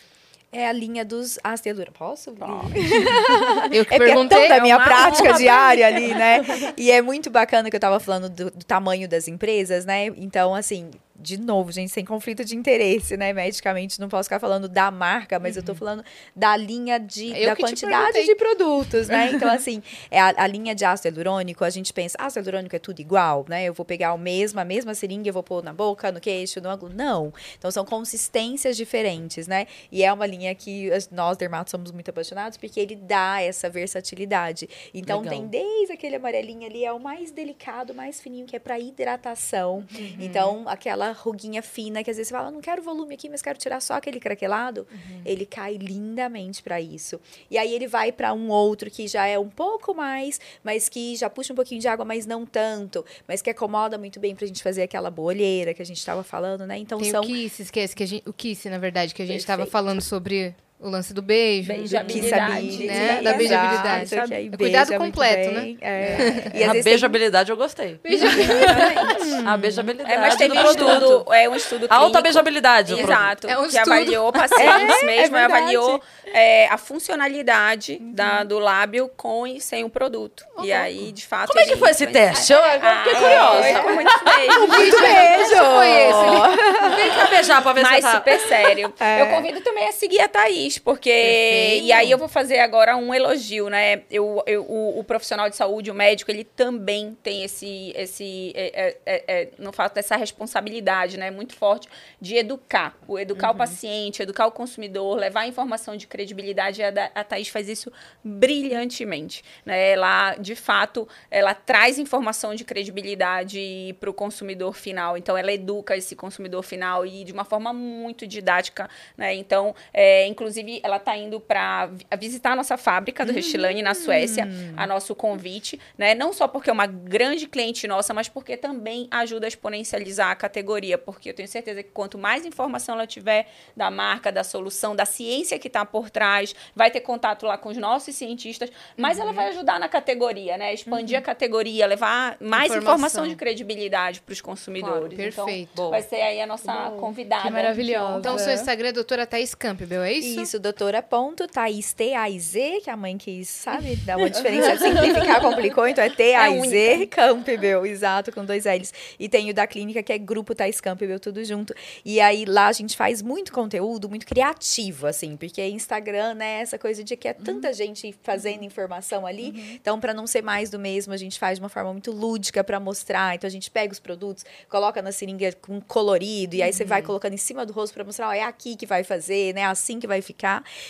É a linha dos astelura. Posso? Eu que É é perguntei. tão da minha uma prática diária ali, né? E é muito bacana que eu tava falando do, do tamanho das empresas, né? Então, assim, de novo, gente, sem conflito de interesse, né? Medicamente, não posso ficar falando da marca, mas eu tô falando da linha de, Eu da quantidade de produtos, né? Então, assim, é a, a linha de ácido hialurônico, a gente pensa, ácido hialurônico é tudo igual, né? Eu vou pegar o mesmo, a mesma seringa, eu vou pôr na boca, no queixo, no ângulo. Não. Então, são consistências diferentes, né? E é uma linha que nós, dermatos, somos muito apaixonados, porque ele dá essa versatilidade. Então, Legal. tem desde aquele amarelinho ali, é o mais delicado, mais fininho, que é para hidratação. Uhum. Então, aquela ruguinha fina, que às vezes você fala, não quero volume aqui, mas quero tirar só aquele craquelado. Uhum. Ele cai lindamente para isso. E aí, ele vai para um outro que já é um pouco mais, mas que já puxa um pouquinho de água, mas não tanto. Mas que acomoda muito bem pra gente fazer aquela bolheira que a gente tava falando, né? Então, Tem são o Kiss, esquece que a gente, o Kiss, na verdade, que a gente estava Perfeito. falando sobre O lance do beijo. Beijabilidade, né? né? Da beijabilidade. Exato, aí É cuidado completo, bem. É. E A vezes tem- beijabilidade eu gostei. Exatamente. A beijabilidade É, mas teve um estudo, é um estudo A alta clínico. beijabilidade. Exato. É um que avaliou pacientes É, mesmo, é avaliou é, a funcionalidade da, do lábio com e sem o produto. E aí, de fato. Como é que foi esse teste? Eu fiquei Ah, curiosa. Foi muito beijo. Muito beijo! foi esse? Vem cá beijar pra ver Mas se tá... super sério. É. Eu convido também a seguir a Thaís, porque. Perfeito. E aí eu vou fazer agora um elogio, né? Eu, eu, o, o profissional de saúde, o médico, ele também tem esse. esse é, é, é, é, no fato dessa responsabilidade, né? Muito forte de educar. O educar Uhum. o paciente, educar o consumidor, levar informação de credibilidade. A, a Thaís faz isso brilhantemente. Né? Ela, de fato, ela traz informação de credibilidade para o consumidor final. Então, ela educa esse consumidor final e de uma forma muito didática. Né? Então, é, inclusive, ela está indo para visitar a nossa fábrica do Restilane na Suécia, a nosso convite. Né? Não só porque é uma grande cliente nossa, mas porque também ajuda a exponencializar a categoria. Porque eu tenho certeza que quanto mais informação ela tiver da marca, da solução, da ciência que está por trás, vai ter contato lá com os nossos cientistas, mas ela vai ajudar na categoria, né? Expandir a categoria, levar mais Informação. informação, de credibilidade para os consumidores. Claro, então, perfeito. Boa. vai ser aí a nossa convidada. Que maravilhosa. Então, seu Instagram é doutora Thaís Campbell, é isso? Isso, doutora ponto, Thaís T-A-I-Z, que a mãe quis, sabe, dar uma diferença, simplificar, complicou, então é T-A-I-Z, Campbell, exato, com dois L's. E tem o da clínica, que é Grupo Thaís Campbell, tudo junto. E aí, lá a gente faz muito conteúdo, muito criativo, assim, porque Instagram, né, essa coisa de que é tanta gente fazendo informação ali, então, para não ser mais do mesmo, a gente faz de uma forma muito lúdica para mostrar, então a gente pega os produtos, coloca na seringa com colorido, e aí você vai colocando em cima do rosto para mostrar, ó, é aqui que vai fazer, né, é assim que vai ficar.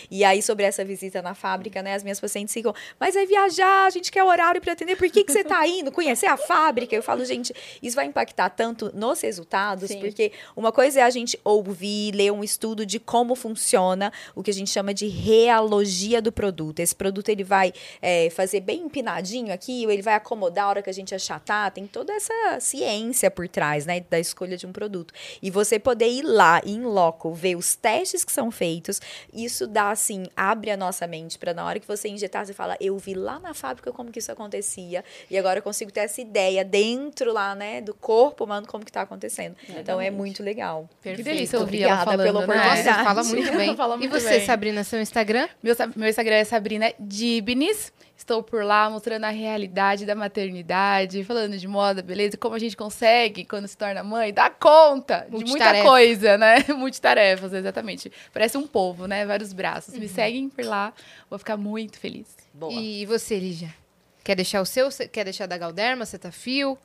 E aí, sobre essa visita na fábrica, né, as minhas pacientes ficam, mas vai viajar, a gente quer horário para atender, por que, que você tá indo? Conhecer a fábrica? Eu falo, gente, isso vai impactar tanto nos resultados, Sim. porque uma coisa é a gente ouvir, ler um estudo de como funciona o que a gente chama de realogia do produto. Esse produto, ele vai é, fazer bem empinadinho aqui, ou ele vai acomodar a hora que a gente achatar, tem toda essa ciência por trás, né, da escolha de um produto. E você poder ir lá, em loco, ver os testes que são feitos, isso dá, assim, abre a nossa mente para na hora que você injetar, você fala, eu vi lá na fábrica como que isso acontecia, e agora eu consigo ter essa ideia dentro lá, né, do corpo humano, como que tá acontecendo. Então, é muito legal. Que delícia ouvir Obrigada ela falando, pela né? oportunidade. Você fala muito bem. Fala e muito você, bem. Sabrina, seu Instagram? Meu, meu Instagram é Sabrina Dibnis. Estou por lá mostrando a realidade da maternidade, falando de moda, beleza, como a gente consegue, quando se torna mãe, dar conta de muita coisa, né? Multitarefas, exatamente. Parece um povo, né? Vários braços. Uhum. Me seguem por lá, vou ficar muito feliz. Boa. E você, Lígia? Quer deixar o seu? Quer deixar da Galderma, Cetafio?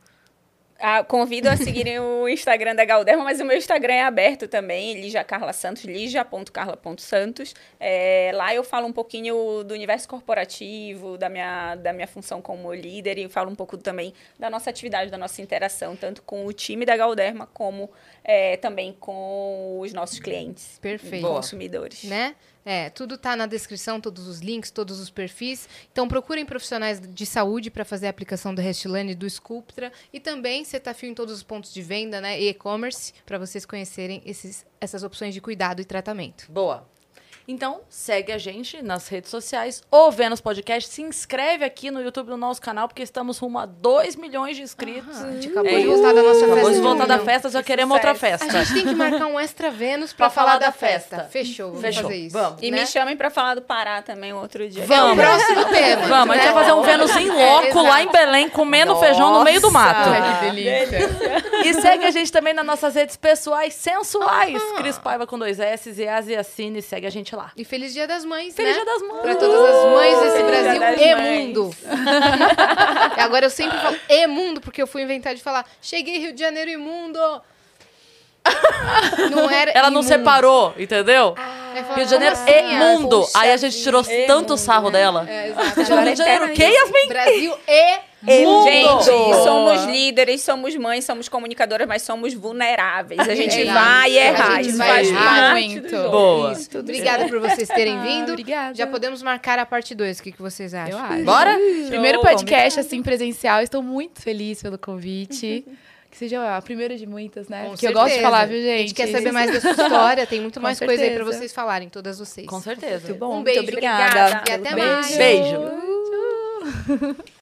Ah, convido a seguirem o Instagram da Galderma, mas o meu Instagram é aberto também, Lígia Carla Santos, ligia.carla.santos. É, lá eu falo um pouquinho do universo corporativo, da minha, da minha função como líder e falo um pouco também da nossa atividade, da nossa interação, tanto com o time da Galderma como é, também com os nossos clientes, Perfeito. Consumidores. né? É, tudo tá na descrição, todos os links, todos os perfis. Então procurem profissionais de saúde para fazer a aplicação do Restlane e do Sculptra e também Cetafio em todos os pontos de venda, né, e e-commerce, para vocês conhecerem esses, essas opções de cuidado e tratamento. Boa. Então, segue a gente nas redes sociais ou Vênus Podcast. Se inscreve aqui no YouTube do nosso canal, porque estamos rumo a 2 milhões de inscritos. a gente acabou É de voltar da nossa Acabou festa. de voltar da festa, já queremos outra festa. A gente tem que marcar um extra Vênus para Pra falar, falar da da festa. festa. Fechou, vamos Fechou, fazer isso. vamos. E né? me chamem para falar do Pará também outro dia. É o próximo tema. Vamos, a gente né? vai fazer um Vênus em loco lá em Belém, comendo feijão no meio do mato. Ai, que delícia. E segue a gente também nas nossas redes pessoais sensuais. Cris Paiva com dois S e Asiacine. Segue a gente lá. E feliz Dia das Mães, Feliz né? Dia das Mães. Para todas as mães desse Feliz Brasil e Mães. mundo. e agora eu sempre falo e mundo, porque eu fui inventar de falar cheguei Rio de Janeiro imundo. Não era Ela não imundo. separou, entendeu? Fala, Rio de Janeiro assim, e ah? mundo. Poxa Aí a gente tirou tanto E sarro mundo, dela. É, exato. Rio de Janeiro o quê, Yasmin? Brasil e Mundo. Gente, somos líderes, somos mães, somos comunicadoras, mas somos vulneráveis. A gente É, vai a errar. gente Isso vai faz errar parte muito. do jogo. Boa. Isso, Obrigada por vocês terem Ah, vindo. obrigada. Já podemos marcar a parte 2. O que, que vocês acham? Eu acho. Bora? Primeiro Show. podcast, assim, presencial. Estou muito feliz pelo convite. que seja a primeira de muitas, né? Com Porque eu gosto de certeza. falar, viu, gente? A gente quer saber mais da sua história, tem muito Com mais coisa aí pra certeza. vocês falarem, todas vocês. Com certeza. Muito bom, Um beijo, muito obrigada. obrigada. E até Beijo. mais. Beijo.